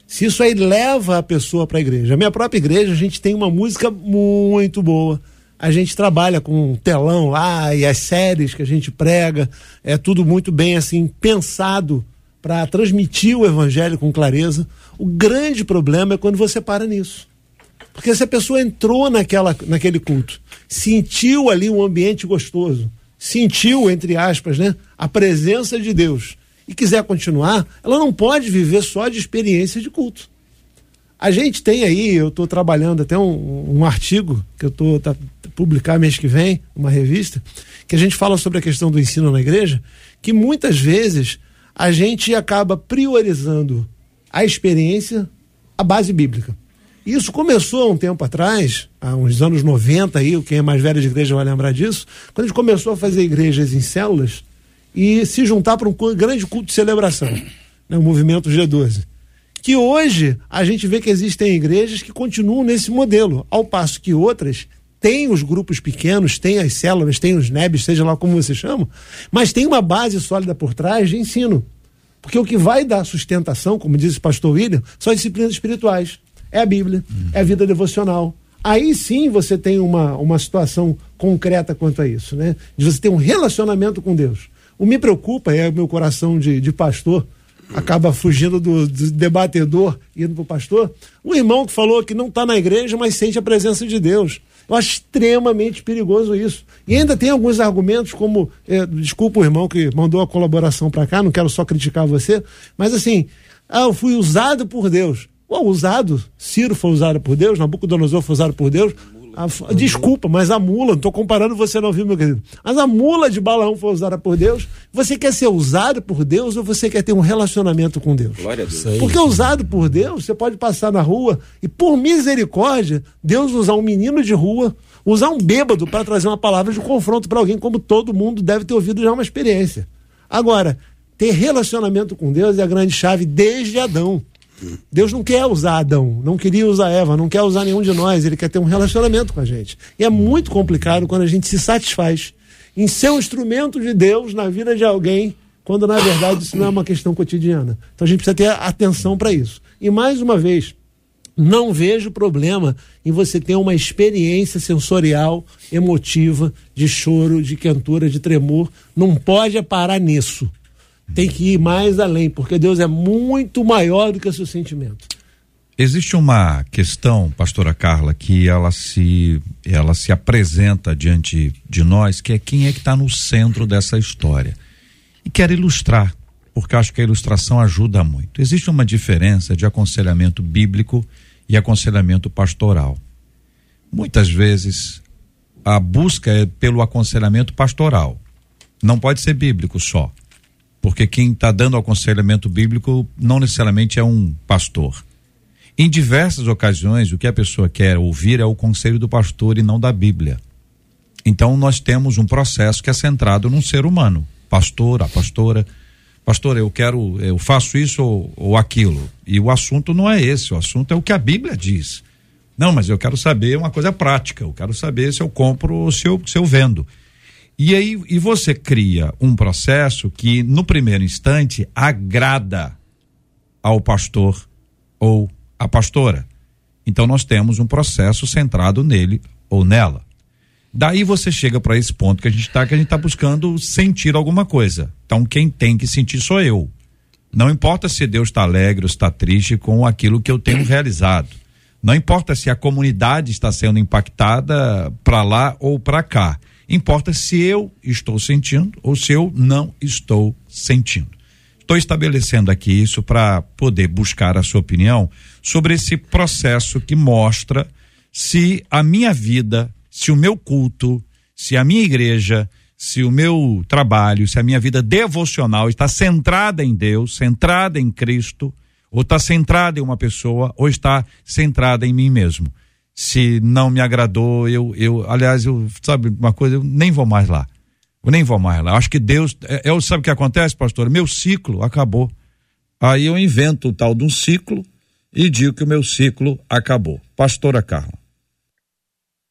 Se isso aí leva a pessoa para a igreja. A minha própria igreja, a gente tem uma música muito boa. A gente trabalha com um telão lá e as séries que a gente prega, é tudo muito bem assim pensado para transmitir o evangelho com clareza. O grande problema é quando você para nisso. Porque se a pessoa entrou naquela, naquele culto, sentiu ali um ambiente gostoso, sentiu, entre aspas, né, a presença de Deus e quiser continuar, ela não pode viver só de experiência de culto. A gente tem aí, eu estou trabalhando até um, um, artigo que eu estou tá, publicar mês que vem, uma revista, que a gente fala sobre a questão do ensino na igreja, que muitas vezes a gente acaba priorizando a experiência, a base bíblica. Isso começou há um tempo atrás, há uns anos 90 aí, quem é mais velho de igreja vai lembrar disso, quando a gente começou a fazer igrejas em células e se juntar para um grande culto de celebração, né, o movimento G12. Que hoje a gente vê que existem igrejas que continuam nesse modelo, ao passo que outras têm os grupos pequenos, têm as células, têm os NEBs, seja lá como você chama, mas tem uma base sólida por trás de ensino. Porque o que vai dar sustentação, como diz o pastor William, são as disciplinas espirituais. É a Bíblia, é a vida devocional. Aí sim você tem uma, uma situação concreta quanto a isso, né? De você ter um relacionamento com Deus. O me preocupa é o meu coração de, de pastor, acaba fugindo do, do debatedor, indo para o pastor. Um irmão que falou que não está na igreja, mas sente a presença de Deus. Eu acho extremamente perigoso isso. E ainda tem alguns argumentos, como. eh, desculpa o irmão que mandou a colaboração para cá, não quero só criticar você, mas assim, ah, eu fui usado por Deus. Ué, usado, Ciro foi usado por Deus, Nabucodonosor foi usado por Deus. A desculpa, mas a mula, não estou comparando você não viu, meu querido. Mas a mula de Balaão foi usada por Deus. Você quer ser usado por Deus ou você quer ter um relacionamento com Deus? Glória a Deus. Porque usado por Deus, você pode passar na rua e, por misericórdia, Deus usar um menino de rua, usar um bêbado para trazer uma palavra de confronto para alguém, como todo mundo deve ter ouvido já uma experiência. Agora, ter relacionamento com Deus é a grande chave desde Adão. Deus não quer usar Adão, não queria usar Eva, não quer usar nenhum de nós, ele quer ter um relacionamento com a gente. E é muito complicado quando a gente se satisfaz em ser um instrumento de Deus na vida de alguém, quando na verdade isso não é uma questão cotidiana. Então a gente precisa ter atenção para isso. E mais uma vez, não vejo problema em você ter uma experiência sensorial, emotiva, de choro, de quentura, de tremor. Não pode parar nisso. Tem que ir mais além, porque Deus é muito maior do que o seu sentimento. Existe uma questão, pastora Carla, que ela se ela se apresenta diante de nós, que é quem é que está no centro dessa história. E quero ilustrar, porque acho que a ilustração ajuda muito. Existe uma diferença de aconselhamento bíblico e aconselhamento pastoral. Muitas vezes a busca é pelo aconselhamento pastoral. Não pode ser bíblico só. Porque quem está dando aconselhamento bíblico não necessariamente é um pastor. Em diversas ocasiões, o que a pessoa quer ouvir é o conselho do pastor e não da Bíblia. Então, nós temos um processo que é centrado num ser humano. Pastor, a pastora. Pastor, eu quero, eu faço isso ou, ou aquilo. E o assunto não é esse, o assunto é o que a Bíblia diz. Não, mas eu quero saber uma coisa prática. Eu quero saber se eu compro ou se eu, se eu vendo. E aí, e você cria um processo que, no primeiro instante, agrada ao pastor ou à pastora. Então, nós temos um processo centrado nele ou nela. Daí você chega para esse ponto que a gente está, que a gente está buscando sentir alguma coisa. Então, quem tem que sentir sou eu. Não importa se Deus está alegre ou está triste com aquilo que eu tenho realizado. Não importa se a comunidade está sendo impactada para lá ou para cá. Importa se eu estou sentindo ou se eu não estou sentindo. Estou estabelecendo aqui isso para poder buscar a sua opinião sobre esse processo que mostra se a minha vida, se o meu culto, se a minha igreja, se o meu trabalho, se a minha vida devocional está centrada em Deus, centrada em Cristo, ou está centrada em uma pessoa, ou está centrada em mim mesmo. Se não me agradou, eu, eu aliás, eu, sabe uma coisa, eu nem vou mais lá. Eu nem vou mais lá. Acho que Deus, é, eu sabe o que acontece, pastor? Meu ciclo acabou. Aí eu invento o tal de um ciclo e digo que o meu ciclo acabou. Pastora Carla.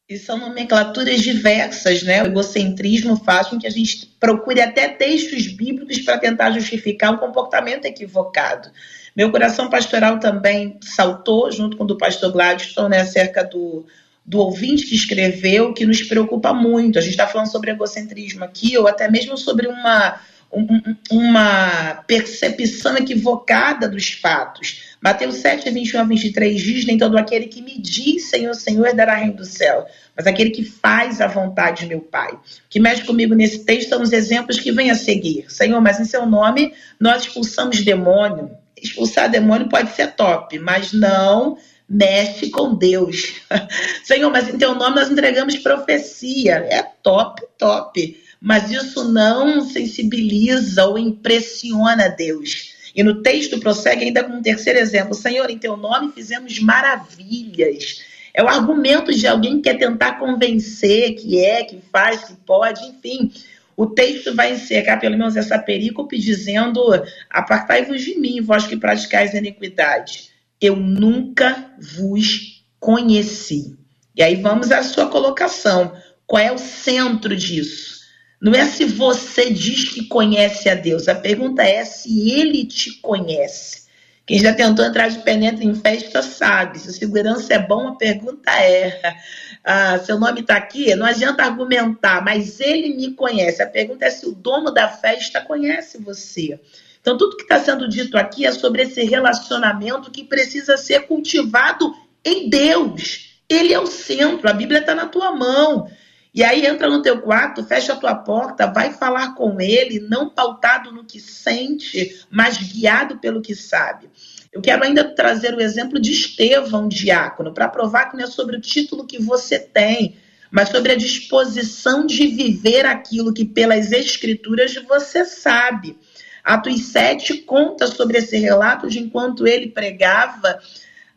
E são nomenclaturas diversas, né? O egocentrismo faz com que a gente procure até textos bíblicos para tentar justificar um comportamento equivocado. Meu coração pastoral também saltou, junto com o do pastor Gladstone, né, acerca do, do ouvinte que escreveu, que nos preocupa muito. A gente está falando sobre egocentrismo aqui, ou até mesmo sobre uma, um, uma percepção equivocada dos fatos. Mateus 7, 21 a 23 diz: Nem todo aquele que me diz Senhor, Senhor dará reino do céu, mas aquele que faz a vontade de meu Pai. O que mexe comigo nesse texto são os exemplos que vem a seguir. Senhor, mas em seu nome nós expulsamos demônio. Expulsar demônio pode ser top, mas não mexe com Deus. Senhor, mas em teu nome nós entregamos profecia. É top, top. Mas isso não sensibiliza ou impressiona Deus. E no texto prossegue ainda com um terceiro exemplo: Senhor, em teu nome fizemos maravilhas. É o argumento de alguém que quer tentar convencer que é, que faz, que pode, enfim. O texto vai encerrar, pelo menos essa perícope, dizendo: Apartai-vos de mim, vós que praticais a iniquidade. Eu nunca vos conheci. E aí vamos à sua colocação. Qual é o centro disso? Não é se você diz que conhece a Deus, a pergunta é se ele te conhece. Quem já tentou entrar de penetra em festa sabe. Se segurança é bom, a pergunta é: ah, seu nome está aqui? Não adianta argumentar, mas ele me conhece. A pergunta é se o dono da festa conhece você. Então, tudo que está sendo dito aqui é sobre esse relacionamento que precisa ser cultivado em Deus. Ele é o centro, a Bíblia está na tua mão. E aí entra no teu quarto, fecha a tua porta, vai falar com ele, não pautado no que sente, mas guiado pelo que sabe. Eu quero ainda trazer o exemplo de Estevão, diácono, para provar que não é sobre o título que você tem, mas sobre a disposição de viver aquilo que pelas escrituras você sabe. Atos 7 conta sobre esse relato de enquanto ele pregava,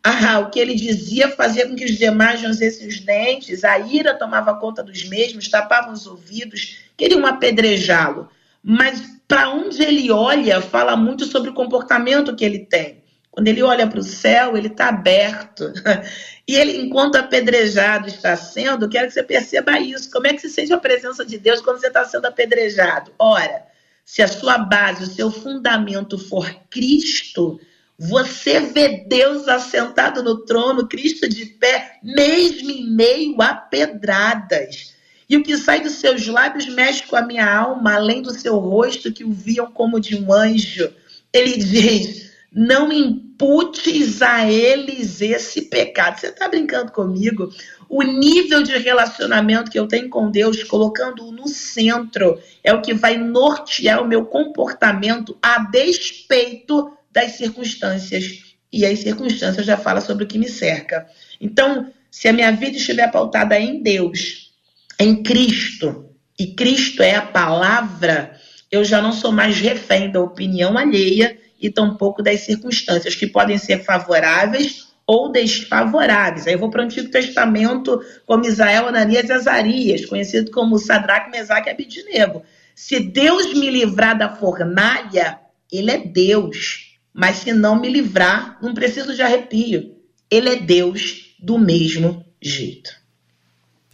ah, o que ele dizia fazia com que os demais rancessem os dentes, a ira tomava conta dos mesmos, tapavam os ouvidos, queriam apedrejá-lo. Mas para onde ele olha, fala muito sobre o comportamento que ele tem. Quando ele olha para o céu, ele está aberto. E ele, enquanto apedrejado está sendo, quero que você perceba isso. Como é que se sente a presença de Deus quando você está sendo apedrejado? Ora, se a sua base, o seu fundamento for Cristo, você vê Deus assentado no trono, Cristo de pé, mesmo em meio a pedradas. E o que sai dos seus lábios mexe com a minha alma, além do seu rosto, que o viam como de um anjo. Ele diz: Não imputes a eles esse pecado. Você está brincando comigo? O nível de relacionamento que eu tenho com Deus, colocando-o no centro, é o que vai nortear o meu comportamento a despeito das circunstâncias. E as circunstâncias já fala sobre o que me cerca. Então, se a minha vida estiver pautada em Deus, em Cristo, e Cristo é a palavra, eu já não sou mais refém da opinião alheia e tampouco das circunstâncias, que podem ser favoráveis ou desfavoráveis. Aí eu vou para o Antigo Testamento, como Israel, Ananias e Azarias, conhecido como Sadraque, Mesaque e Abidinego. Se Deus me livrar da fornalha, ele é Deus. Mas se não me livrar, não preciso de arrepio. Ele é Deus do mesmo jeito.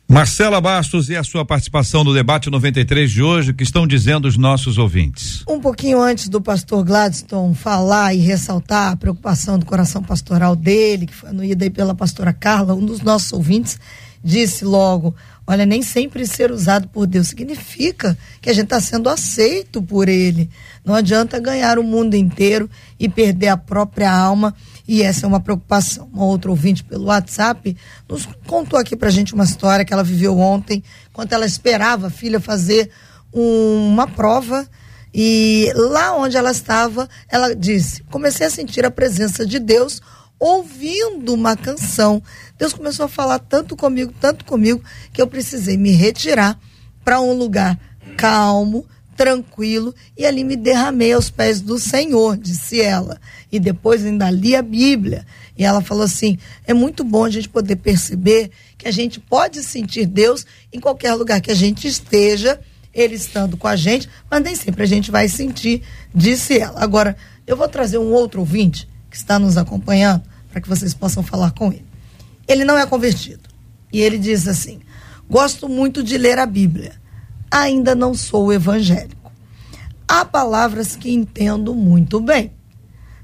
Marcela Bastos e a sua participação no debate 93 de hoje, que estão dizendo os nossos ouvintes. Um pouquinho antes do pastor Gladstone falar e ressaltar a preocupação do coração pastoral dele, que foi anuída aí pela pastora Carla, um dos nossos ouvintes disse logo: Olha, nem sempre ser usado por Deus significa que a gente está sendo aceito por Ele. Não adianta ganhar o mundo inteiro e perder a própria alma, e essa é uma preocupação. Uma outra ouvinte pelo WhatsApp nos contou aqui pra gente uma história que ela viveu ontem, quando ela esperava a filha fazer um, uma prova. E lá onde ela estava, ela disse: comecei a sentir a presença de Deus ouvindo uma canção. Deus começou a falar tanto comigo, tanto comigo, que eu precisei me retirar para um lugar calmo, tranquilo e ali me derramei aos pés do Senhor, disse ela. E depois ainda li a Bíblia. E ela falou assim: é muito bom a gente poder perceber que a gente pode sentir Deus em qualquer lugar que a gente esteja, Ele estando com a gente, mas nem sempre a gente vai sentir, disse ela. Agora, eu vou trazer um outro ouvinte que está nos acompanhando para que vocês possam falar com ele. Ele não é convertido. E ele diz assim: gosto muito de ler a Bíblia ainda não sou evangélico. Há palavras que entendo muito bem.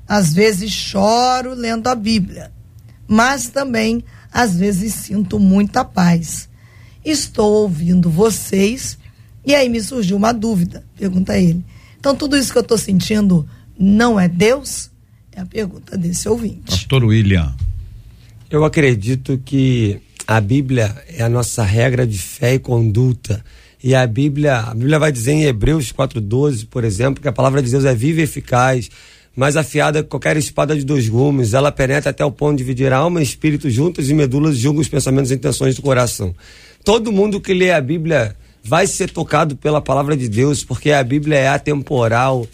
Às vezes choro lendo a Bíblia, mas também às vezes sinto muita paz. Estou ouvindo vocês e aí me surgiu uma dúvida, pergunta ele. Então tudo isso que eu estou sentindo não é Deus? É a pergunta desse ouvinte. Pastor William. Eu acredito que a Bíblia é a nossa regra de fé e conduta. E a Bíblia, a Bíblia vai dizer em Hebreus 4:12, por exemplo, que a palavra de Deus é viva e eficaz, mais afiada que qualquer espada de dois gumes, ela penetra até o ponto de dividir alma e espírito juntos e medulas, julga os pensamentos e intenções do coração. Todo mundo que lê a Bíblia vai ser tocado pela palavra de Deus, porque a Bíblia é atemporal,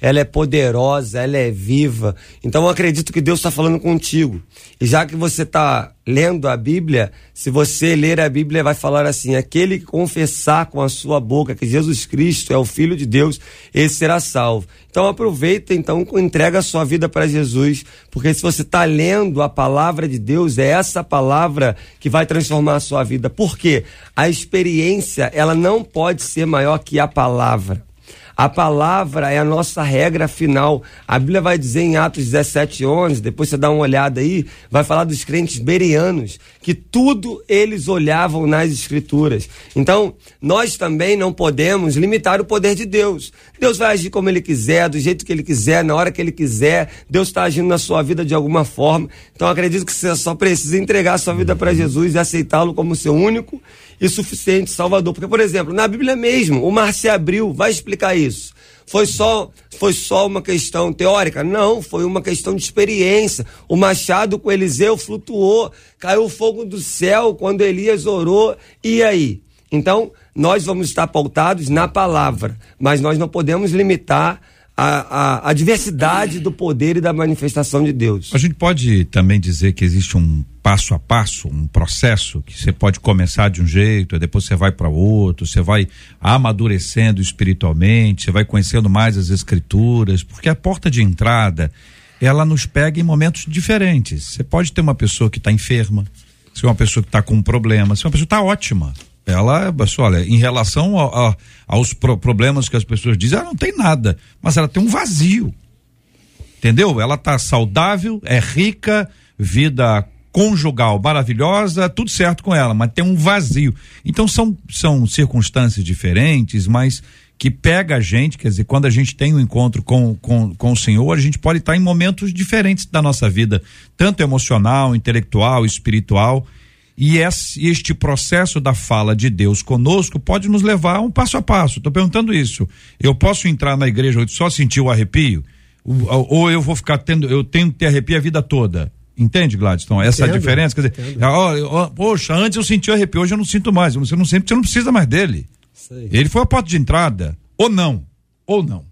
ela é poderosa, ela é viva. Então eu acredito que Deus está falando contigo. E já que você está lendo a Bíblia, se você ler a Bíblia, vai falar assim: aquele que confessar com a sua boca que Jesus Cristo é o Filho de Deus, esse será salvo. Então aproveita, então, entrega a sua vida para Jesus, porque se você está lendo a palavra de Deus, é essa palavra que vai transformar a sua vida. Por quê? A experiência, ela não pode ser maior que a palavra. A palavra é a nossa regra final. A Bíblia vai dizer em Atos 17, 11, depois você dá uma olhada aí, vai falar dos crentes berianos, que tudo eles olhavam nas escrituras. Então, nós também não podemos limitar o poder de Deus. Deus vai agir como ele quiser, do jeito que ele quiser, na hora que ele quiser. Deus está agindo na sua vida de alguma forma. Então, acredito que você só precisa entregar a sua vida para Jesus e aceitá-lo como seu único e suficiente Salvador. Porque, por exemplo, na Bíblia mesmo, o mar se abriu, vai explicar isso. Foi só, foi só uma questão teórica? Não, foi uma questão de experiência. O machado com Eliseu flutuou, caiu fogo do céu quando Elias orou. E aí? Então, nós vamos estar pautados na palavra, mas nós não podemos limitar a, a, a, diversidade do poder e da manifestação de Deus. A gente pode também dizer que existe um passo a passo, um processo que você pode começar de um jeito, depois você vai para outro, você vai amadurecendo espiritualmente, você vai conhecendo mais as escrituras, porque a porta de entrada ela nos pega em momentos diferentes. Você pode ter uma pessoa que está enferma, se uma pessoa que está com um problema, se uma pessoa está ótima ela, olha, em relação a, a, aos pro, problemas que as pessoas dizem, ela não tem nada, mas ela tem um vazio. Entendeu? Ela tá saudável, é rica, vida conjugal maravilhosa, tudo certo com ela, mas tem um vazio. Então são, são circunstâncias diferentes, mas que pega a gente, quer dizer, quando a gente tem um encontro com, com, com o Senhor, a gente pode estar em momentos diferentes da nossa vida, tanto emocional, intelectual, espiritual. E este processo da fala de Deus conosco pode nos levar um passo a passo. Estou perguntando isso. Eu posso entrar na igreja e só sentir o arrepio? Ou eu vou ficar tendo, eu tenho que ter arrepio a vida toda? Entende, Gladstone? Essa Entendo, diferença? Quer dizer, ó, ó, poxa, antes eu senti o arrepio, hoje eu não sinto mais. Você não sente, você não precisa mais dele. Ele foi a porta de entrada. Ou não. Ou não.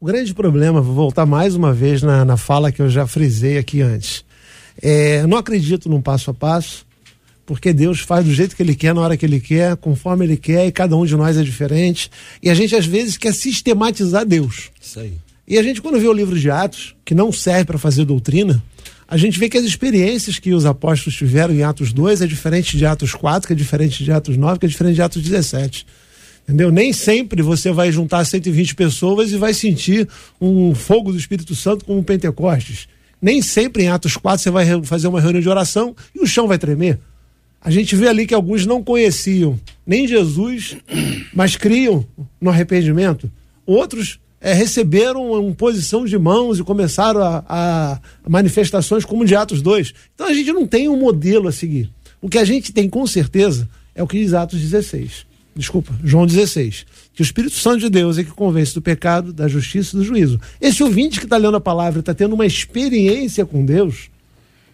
O grande problema, vou voltar mais uma vez na, na fala que eu já frisei aqui antes. É, não acredito num passo a passo porque Deus faz do jeito que Ele quer, na hora que Ele quer, conforme Ele quer, e cada um de nós é diferente. E a gente, às vezes, quer sistematizar Deus. Isso aí. E a gente, quando vê o livro de Atos, que não serve para fazer doutrina, a gente vê que as experiências que os apóstolos tiveram em Atos 2 é diferente de Atos 4, que é diferente de Atos 9, que é diferente de Atos 17. Entendeu? Nem sempre você vai juntar 120 pessoas e vai sentir um fogo do Espírito Santo como um Pentecostes. Nem sempre em Atos 4 você vai fazer uma reunião de oração e o chão vai tremer. A gente vê ali que alguns não conheciam nem Jesus, mas criam no arrependimento. Outros é, receberam uma posição de mãos e começaram a, a, manifestações como de Atos 2. Então a gente não tem um modelo a seguir. O que a gente tem com certeza é o que diz Atos 16. Desculpa, João 16. Que o Espírito Santo de Deus é que convence do pecado, da justiça e do juízo. Esse ouvinte que está lendo a palavra está tendo uma experiência com Deus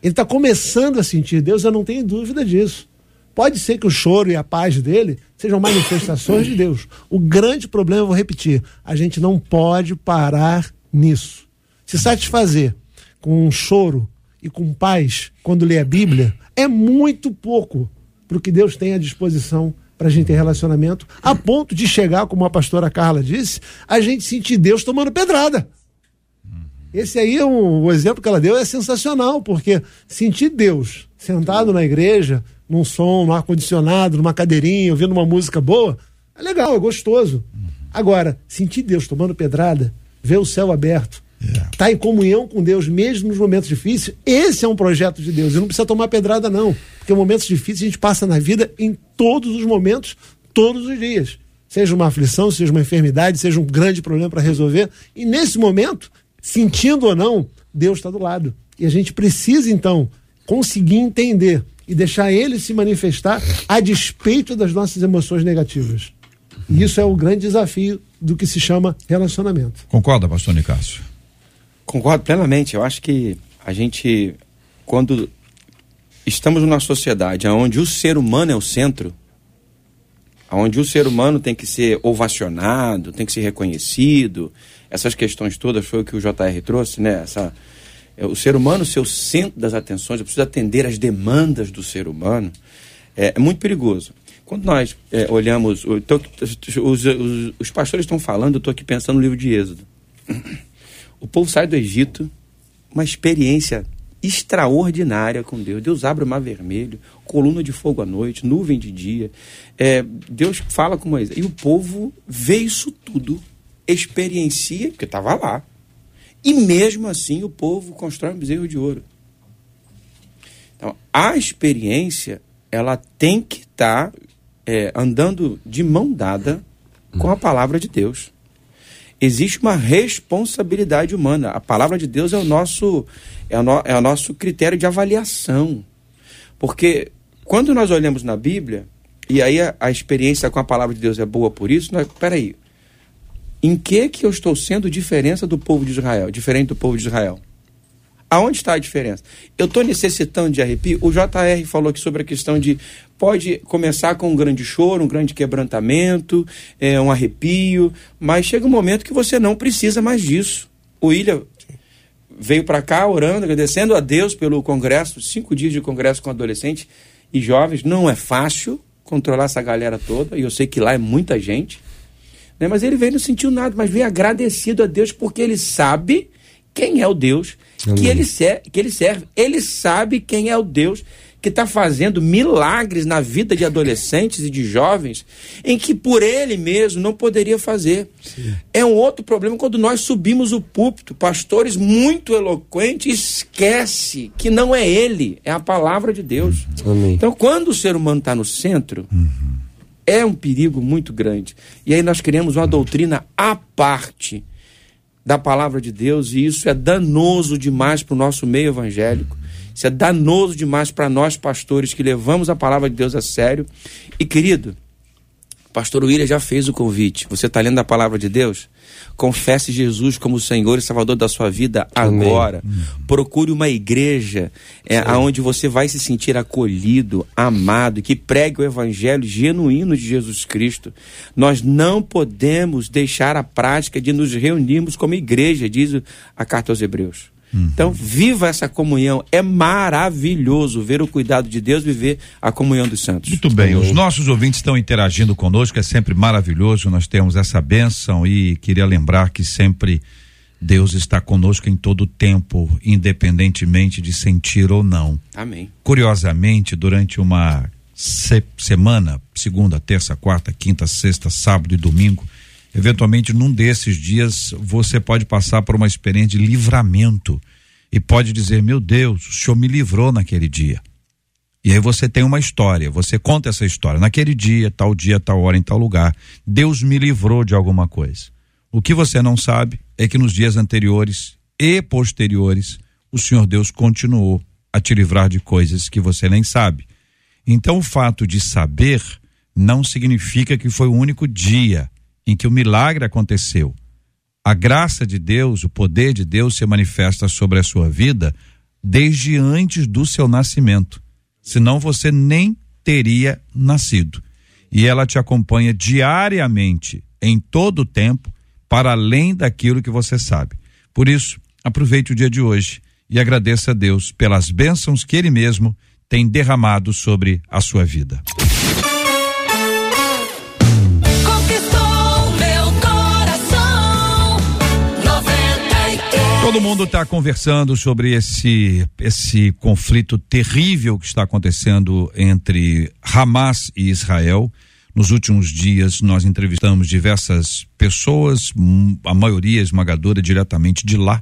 ele está começando a sentir Deus, eu não tenho dúvida disso. Pode ser que o choro e a paz dele sejam manifestações de Deus. O grande problema, eu vou repetir, a gente não pode parar nisso. Se satisfazer com um choro e com paz quando lê a Bíblia é muito pouco para o que Deus tem à disposição para a gente ter relacionamento, a ponto de chegar, como a pastora Carla disse, a gente sentir Deus tomando pedrada. Esse aí, é um, o exemplo que ela deu é sensacional, porque sentir Deus sentado na igreja, num som, no ar-condicionado, numa cadeirinha, ouvindo uma música boa, é legal, é gostoso. Agora, sentir Deus tomando pedrada, ver o céu aberto, estar tá em comunhão com Deus mesmo nos momentos difíceis, esse é um projeto de Deus. E não precisa tomar pedrada, não. Porque momentos difíceis a gente passa na vida em todos os momentos, todos os dias. Seja uma aflição, seja uma enfermidade, seja um grande problema para resolver. E nesse momento, sentindo ou não, Deus está do lado. E a gente precisa, então, conseguir entender e deixar ele se manifestar a despeito das nossas emoções negativas. E isso é o grande desafio do que se chama relacionamento. Concorda, pastor Nicásio? Concordo plenamente. Eu acho que a gente, quando estamos numa sociedade onde o ser humano é o centro, onde o ser humano tem que ser ovacionado, tem que ser reconhecido. Essas questões todas foi o que o JR trouxe, né? Essa, é, o ser humano ser o centro das atenções, eu preciso atender às demandas do ser humano, é, é muito perigoso. Quando nós é, olhamos, tô- os, os, os pastores estão falando, eu estou aqui pensando no livro de Êxodo. O povo sai do Egito, uma experiência extraordinária com Deus. Deus abre o mar vermelho, coluna de fogo à noite, nuvem de dia. É, Deus fala com Moisés. E o povo vê isso tudo, experiencia, porque estava lá. E mesmo assim o povo constrói um bezerro de ouro. Então, a experiência, ela tem que estar é, andando de mão dada com a palavra de Deus. Existe uma responsabilidade humana. A palavra de Deus é o nosso, é o, no- é o nosso critério de avaliação. Porque quando nós olhamos na Bíblia, e aí a, a experiência com a palavra de Deus é boa por isso, nós, peraí, em que que eu estou sendo diferença do povo de Israel, diferente do povo de Israel? Aonde está a diferença? Eu estou necessitando de arrepio? O JR falou aqui sobre a questão de pode começar com um grande choro, um grande quebrantamento, é, um arrepio, mas chega um momento que você não precisa mais disso. O William veio para cá orando, agradecendo a Deus pelo congresso, cinco dias de congresso com adolescentes e jovens. Não é fácil controlar essa galera toda, e eu sei que lá é muita gente. Né? Mas ele veio não sentiu nada, mas veio agradecido a Deus porque ele sabe quem é o Deus que ele, ser, que ele serve. Ele sabe quem é o Deus que está fazendo milagres na vida de adolescentes e de jovens em que por ele mesmo não poderia fazer. É um outro problema quando nós subimos o púlpito, pastores muito eloquentes, esquece que não é ele, é a palavra de Deus. Amém. Então, quando o ser humano está no centro, é um perigo muito grande. E aí nós criamos uma doutrina à parte da palavra de Deus e isso é danoso demais para o nosso meio evangélico. Isso é danoso demais para nós pastores que levamos a palavra de Deus a sério. E querido, pastor William já fez o convite. Você está lendo a palavra de Deus? Confesse Jesus como Senhor e Salvador da sua vida Amém. agora. Procure uma igreja é, onde você vai se sentir acolhido, amado, que pregue o evangelho genuíno de Jesus Cristo. Nós não podemos deixar a prática de nos reunirmos como igreja, diz a carta aos Hebreus. Então, viva essa comunhão. É maravilhoso ver o cuidado de Deus, viver a comunhão dos santos. Muito bem, os nossos ouvintes estão interagindo conosco, é sempre maravilhoso, nós temos essa bênção e queria lembrar que sempre Deus está conosco em todo o tempo, independentemente de sentir ou não. Amém. Curiosamente, durante uma se- semana, segunda, terça, quarta, quinta, sexta, sábado e domingo, eventualmente num desses dias você pode passar por uma experiência de livramento e pode dizer: Meu Deus, o Senhor me livrou naquele dia. E aí você tem uma história, você conta essa história. Naquele dia, tal dia, tal hora, em tal lugar, Deus me livrou de alguma coisa. O que você não sabe é que nos dias anteriores e posteriores, o Senhor Deus continuou a te livrar de coisas que você nem sabe. Então, o fato de saber não significa que foi o único dia em que o milagre aconteceu. A graça de Deus, o poder de Deus se manifesta sobre a sua vida desde antes do seu nascimento. Senão você nem teria nascido. E ela te acompanha diariamente, em todo o tempo, para além daquilo que você sabe. Por isso, aproveite o dia de hoje e agradeça a Deus pelas bênçãos que Ele mesmo tem derramado sobre a sua vida. Todo mundo está conversando sobre esse esse conflito terrível que está acontecendo entre Hamas e Israel. Nos últimos dias nós entrevistamos diversas pessoas, hum, a maioria esmagadora diretamente de lá,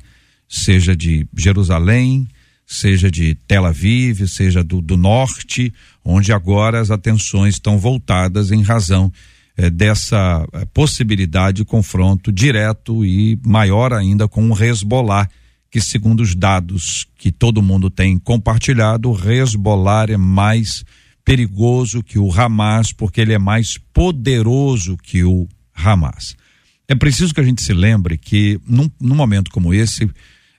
seja de Jerusalém, seja de Tel Aviv, seja do, do norte, onde agora as atenções estão voltadas em razão eh, dessa eh, possibilidade de confronto direto e maior ainda com o Hezbollah, que segundo os dados que todo mundo tem compartilhado, o Hezbollah é mais perigoso que o Hamas, porque ele é mais poderoso que o Hamas. É preciso que a gente se lembre que num, num momento como esse,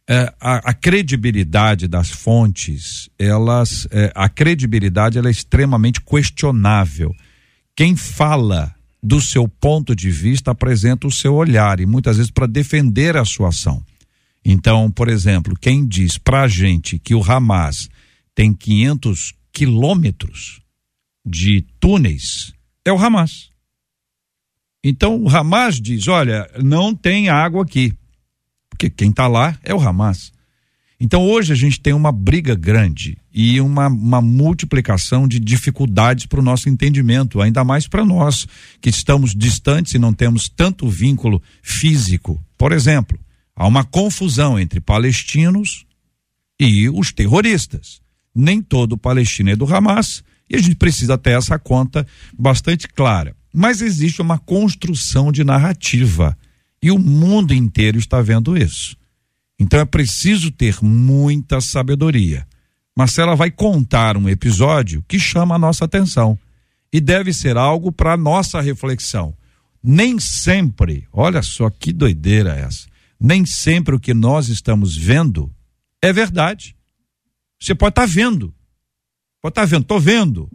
é, a, a credibilidade das fontes, elas, a credibilidade ela é extremamente questionável. Quem fala do seu ponto de vista apresenta o seu olhar e muitas vezes para defender a sua ação. Então, por exemplo, quem diz para a gente que o Hamas tem 500 quilômetros de túneis é o Hamas. Então, o Hamas diz: olha, não tem água aqui. Porque quem está lá é o Hamas. Então, hoje a gente tem uma briga grande e uma, uma multiplicação de dificuldades para o nosso entendimento, ainda mais para nós que estamos distantes e não temos tanto vínculo físico. Por exemplo, há uma confusão entre palestinos e os terroristas. Nem todo palestino é do Hamas e a gente precisa ter essa conta bastante clara. Mas existe uma construção de narrativa e o mundo inteiro está vendo isso. Então é preciso ter muita sabedoria. Marcela vai contar um episódio que chama a nossa atenção e deve ser algo para nossa reflexão. Nem sempre, olha só que doideira essa. Nem sempre o que nós estamos vendo é verdade. Você pode estar tá vendo, pode estar tá vendo, estou vendo,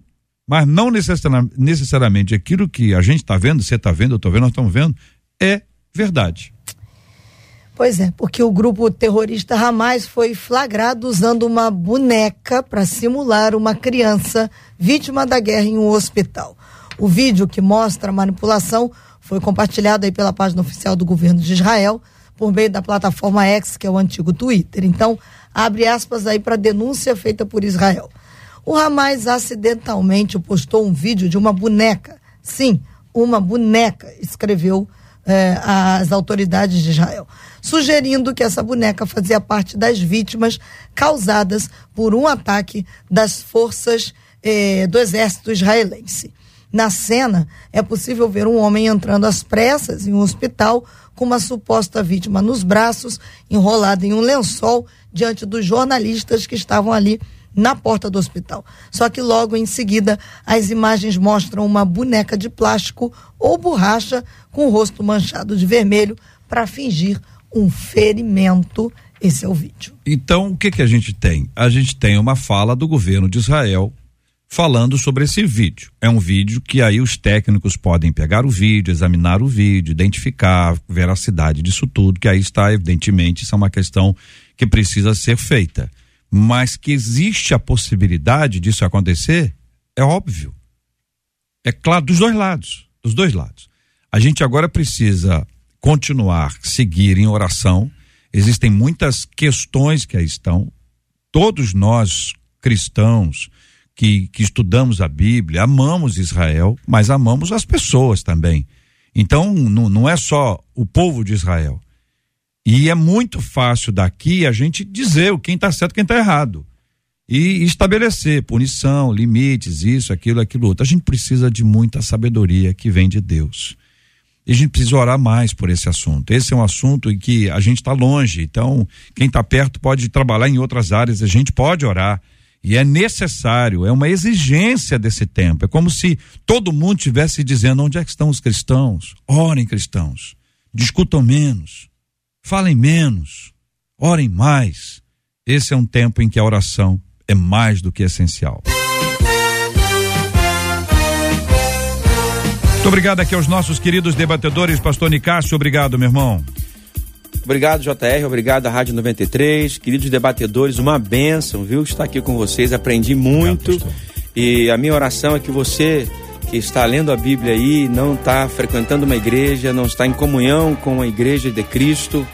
mas não necessariamente aquilo que a gente está vendo, você está vendo, eu estou vendo, nós estamos vendo, é verdade. Pois é, porque o grupo terrorista Hamas foi flagrado usando uma boneca para simular uma criança vítima da guerra em um hospital. O vídeo que mostra a manipulação foi compartilhado aí pela página oficial do governo de Israel por meio da plataforma X, que é o antigo Twitter. Então, abre aspas aí para denúncia feita por Israel. O Hamas acidentalmente postou um vídeo de uma boneca. Sim, uma boneca, escreveu eh, as autoridades de Israel, sugerindo que essa boneca fazia parte das vítimas causadas por um ataque das forças eh, do exército israelense. Na cena, é possível ver um homem entrando às pressas em um hospital com uma suposta vítima nos braços, enrolada em um lençol, diante dos jornalistas que estavam ali na porta do hospital. Só que logo em seguida as imagens mostram uma boneca de plástico ou borracha com o rosto manchado de vermelho para fingir um ferimento. Esse é o vídeo. Então, o que que a gente tem? A gente tem uma fala do governo de Israel falando sobre esse vídeo. É um vídeo que aí os técnicos podem pegar o vídeo, examinar o vídeo, identificar a veracidade disso tudo, que aí está evidentemente isso é uma questão que precisa ser feita mas que existe a possibilidade disso acontecer, é óbvio. É claro, dos dois lados, dos dois lados. A gente agora precisa continuar, seguir em oração. Existem muitas questões que aí estão. Todos nós, cristãos, que, que estudamos a Bíblia, amamos Israel, mas amamos as pessoas também. Então, não, não é só o povo de Israel. E é muito fácil daqui a gente dizer quem está certo quem está errado. E estabelecer punição, limites, isso, aquilo, aquilo outro. A gente precisa de muita sabedoria que vem de Deus. E a gente precisa orar mais por esse assunto. Esse é um assunto em que a gente está longe. Então, quem está perto pode trabalhar em outras áreas, a gente pode orar. E é necessário, é uma exigência desse tempo. É como se todo mundo estivesse dizendo: onde é que estão os cristãos? Orem, cristãos. Discutam menos Falem menos, orem mais. Esse é um tempo em que a oração é mais do que essencial. Muito obrigado aqui aos nossos queridos debatedores, pastor Nicásio, obrigado, meu irmão. Obrigado, JR, obrigado à Rádio 93, queridos debatedores, uma bênção, viu, estar aqui com vocês, aprendi muito obrigado, e a minha oração é que você que está lendo a Bíblia aí, não está frequentando uma igreja, não está em comunhão com a igreja de Cristo,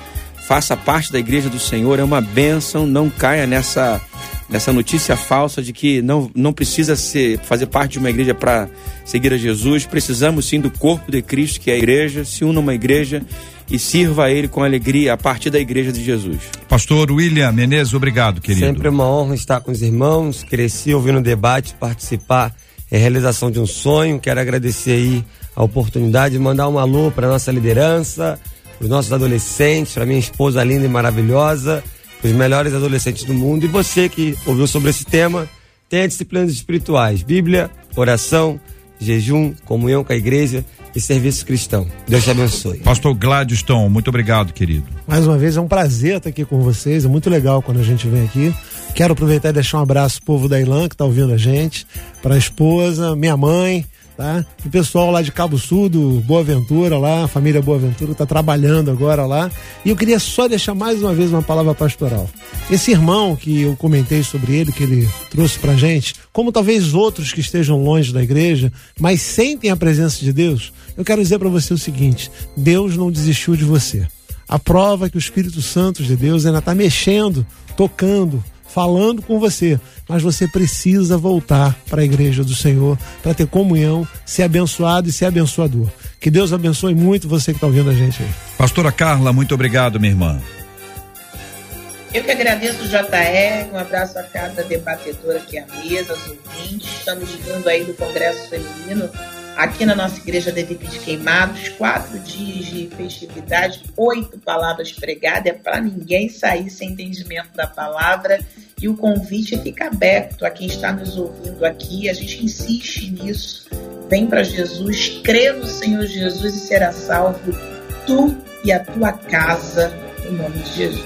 faça parte da igreja do Senhor, é uma bênção, não caia nessa nessa notícia falsa de que não, não precisa ser, fazer parte de uma igreja para seguir a Jesus. Precisamos sim do corpo de Cristo, que é a igreja, se una uma igreja e sirva a Ele com alegria a partir da igreja de Jesus. Pastor William Menezes, obrigado, querido. Sempre uma honra estar com os irmãos. Cresci ouvindo o debate, participar é realização de um sonho. Quero agradecer aí a oportunidade de mandar um alô para nossa liderança, para os nossos adolescentes, para minha esposa linda e maravilhosa, para os melhores adolescentes do mundo. E você que ouviu sobre esse tema, tenha disciplinas espirituais: Bíblia, oração, jejum, comunhão com a igreja e serviço cristão. Deus te abençoe. Pastor Gladstone, muito obrigado, querido. Mais uma vez é um prazer estar aqui com vocês. É muito legal quando a gente vem aqui. Quero aproveitar e deixar um abraço pro povo da Ilã que está ouvindo a gente, para a esposa, minha mãe, tá? O pessoal lá de Cabo Sul, do Boa Ventura lá, a família Boa Ventura está trabalhando agora lá. E eu queria só deixar mais uma vez uma palavra pastoral. Esse irmão que eu comentei sobre ele, que ele trouxe pra gente, como talvez outros que estejam longe da igreja, mas sentem a presença de Deus, eu quero dizer para você o seguinte: Deus não desistiu de você. A prova é que o Espírito Santo de Deus ainda está mexendo, tocando, falando com você, mas você precisa voltar para a igreja do Senhor para ter comunhão, ser abençoado e ser abençoador. Que Deus abençoe muito você que está ouvindo a gente aí. Pastora Carla, muito obrigado, minha irmã. Eu que agradeço o JR, um abraço a cada debatedora aqui à mesa, aos ouvintes. Estamos vindo aí do Congresso Feminino, aqui na nossa igreja de de Queimados, quatro dias de festividade, oito palavras pregadas, é para ninguém sair sem entendimento da palavra. E o convite fica aberto a quem está nos ouvindo aqui. A gente insiste nisso. Vem para Jesus, crê no Senhor Jesus e será salvo tu e a tua casa, em nome de Jesus.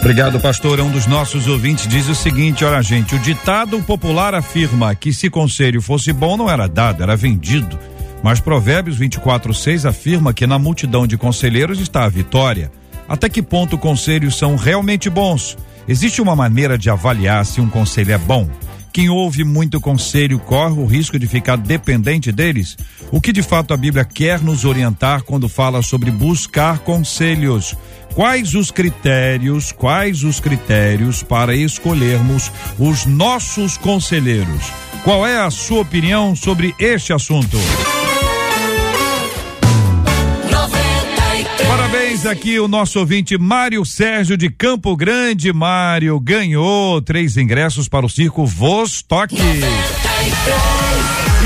Obrigado, pastor. Um dos nossos ouvintes diz o seguinte: olha, gente, o ditado popular afirma que se conselho fosse bom, não era dado, era vendido. Mas Provérbios 24:6 afirma que na multidão de conselheiros está a vitória. Até que ponto conselhos são realmente bons? Existe uma maneira de avaliar se um conselho é bom? Quem ouve muito conselho corre o risco de ficar dependente deles? O que de fato a Bíblia quer nos orientar quando fala sobre buscar conselhos? Quais os critérios, quais os critérios para escolhermos os nossos conselheiros? Qual é a sua opinião sobre este assunto? 93. Parabéns aqui o nosso ouvinte Mário Sérgio de Campo Grande. Mário ganhou três ingressos para o circo Vostok.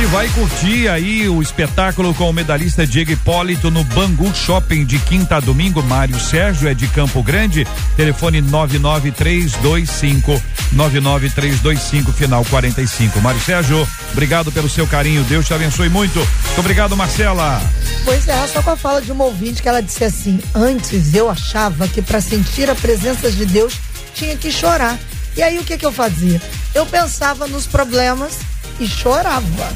E vai curtir aí o espetáculo com o medalhista Diego Hipólito no Bangu Shopping de quinta a domingo. Mário Sérgio é de Campo Grande, telefone 99325 99325 final 45. Mário Sérgio, obrigado pelo seu carinho. Deus te abençoe muito. Muito obrigado, Marcela. Pois é, só com a fala de uma ouvinte que ela disse assim: Antes eu achava que para sentir a presença de Deus tinha que chorar. E aí o que, que eu fazia? Eu pensava nos problemas e chorava.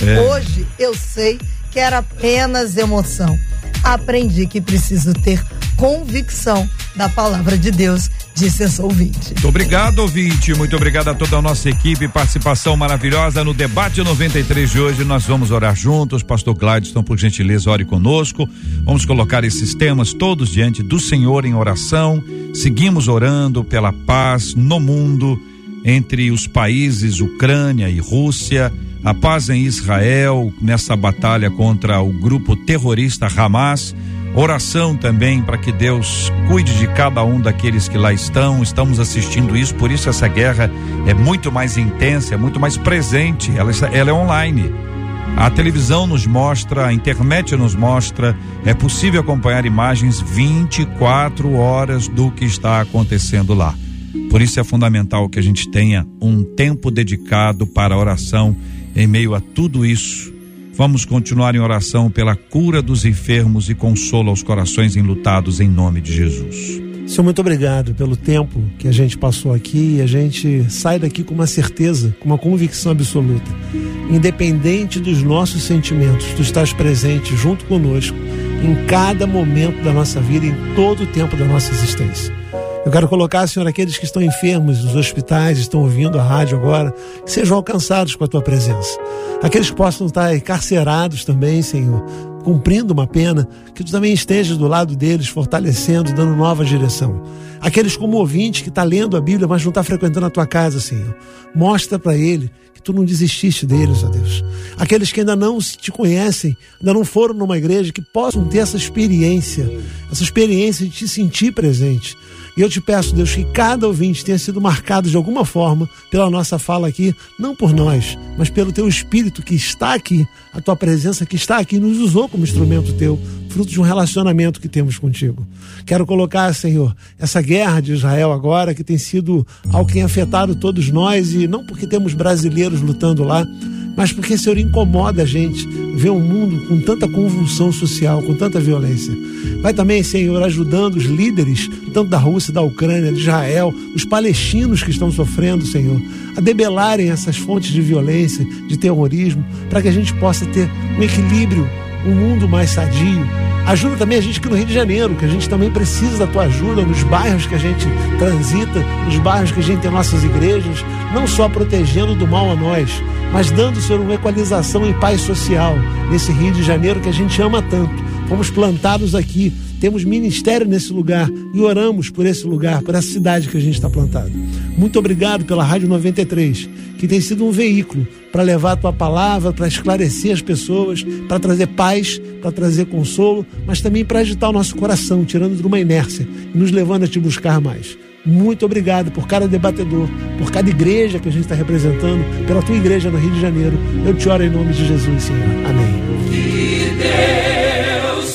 É. Hoje eu sei que era apenas emoção. Aprendi que preciso ter convicção da palavra de Deus, disse essa ouvinte. Muito obrigado, ouvinte. Muito obrigado a toda a nossa equipe. Participação maravilhosa no debate 93 de hoje. Nós vamos orar juntos. Pastor Gladstone, por gentileza, ore conosco. Vamos colocar esses temas todos diante do Senhor em oração. Seguimos orando pela paz no mundo, entre os países Ucrânia e Rússia. A paz em Israel, nessa batalha contra o grupo terrorista Hamas. Oração também para que Deus cuide de cada um daqueles que lá estão. Estamos assistindo isso, por isso essa guerra é muito mais intensa, é muito mais presente. Ela, ela é online. A televisão nos mostra, a internet nos mostra, é possível acompanhar imagens 24 horas do que está acontecendo lá. Por isso é fundamental que a gente tenha um tempo dedicado para oração em meio a tudo isso. Vamos continuar em oração pela cura dos enfermos e consolo aos corações enlutados em nome de Jesus. Senhor, muito obrigado pelo tempo que a gente passou aqui e a gente sai daqui com uma certeza, com uma convicção absoluta. Independente dos nossos sentimentos, tu estás presente junto conosco em cada momento da nossa vida, em todo o tempo da nossa existência. Eu quero colocar, Senhor, aqueles que estão enfermos nos hospitais, estão ouvindo a rádio agora, que sejam alcançados com a tua presença. Aqueles que possam estar encarcerados também, Senhor, cumprindo uma pena, que tu também estejas do lado deles, fortalecendo, dando nova direção. Aqueles como ouvinte que está lendo a Bíblia, mas não está frequentando a tua casa, Senhor. Mostra para ele que tu não desististe deles, ó Deus. Aqueles que ainda não te conhecem, ainda não foram numa igreja, que possam ter essa experiência, essa experiência de te sentir presente. E eu te peço, Deus, que cada ouvinte tenha sido marcado de alguma forma pela nossa fala aqui, não por nós, mas pelo teu Espírito que está aqui, a tua presença que está aqui, nos usou como instrumento teu, fruto de um relacionamento que temos contigo. Quero colocar, Senhor, essa guerra de Israel agora, que tem sido algo que tem afetado todos nós, e não porque temos brasileiros lutando lá, mas porque, Senhor, incomoda a gente ver um mundo com tanta convulsão social, com tanta violência. Vai também, Senhor, ajudando os líderes, tanto da Rússia, da Ucrânia, de Israel, os palestinos que estão sofrendo, Senhor, a debelarem essas fontes de violência, de terrorismo, para que a gente possa ter um equilíbrio, um mundo mais sadio. Ajuda também a gente aqui no Rio de Janeiro, que a gente também precisa da tua ajuda nos bairros que a gente transita, nos bairros que a gente tem nossas igrejas, não só protegendo do mal a nós, mas dando, Senhor, uma equalização e paz social nesse Rio de Janeiro que a gente ama tanto. Fomos plantados aqui, temos ministério nesse lugar e oramos por esse lugar, por essa cidade que a gente está plantado. Muito obrigado pela Rádio 93, que tem sido um veículo para levar a tua palavra, para esclarecer as pessoas, para trazer paz, para trazer consolo, mas também para agitar o nosso coração, tirando de uma inércia e nos levando a te buscar mais. Muito obrigado por cada debatedor, por cada igreja que a gente está representando, pela tua igreja no Rio de Janeiro. Eu te oro em nome de Jesus, Senhor. Amém.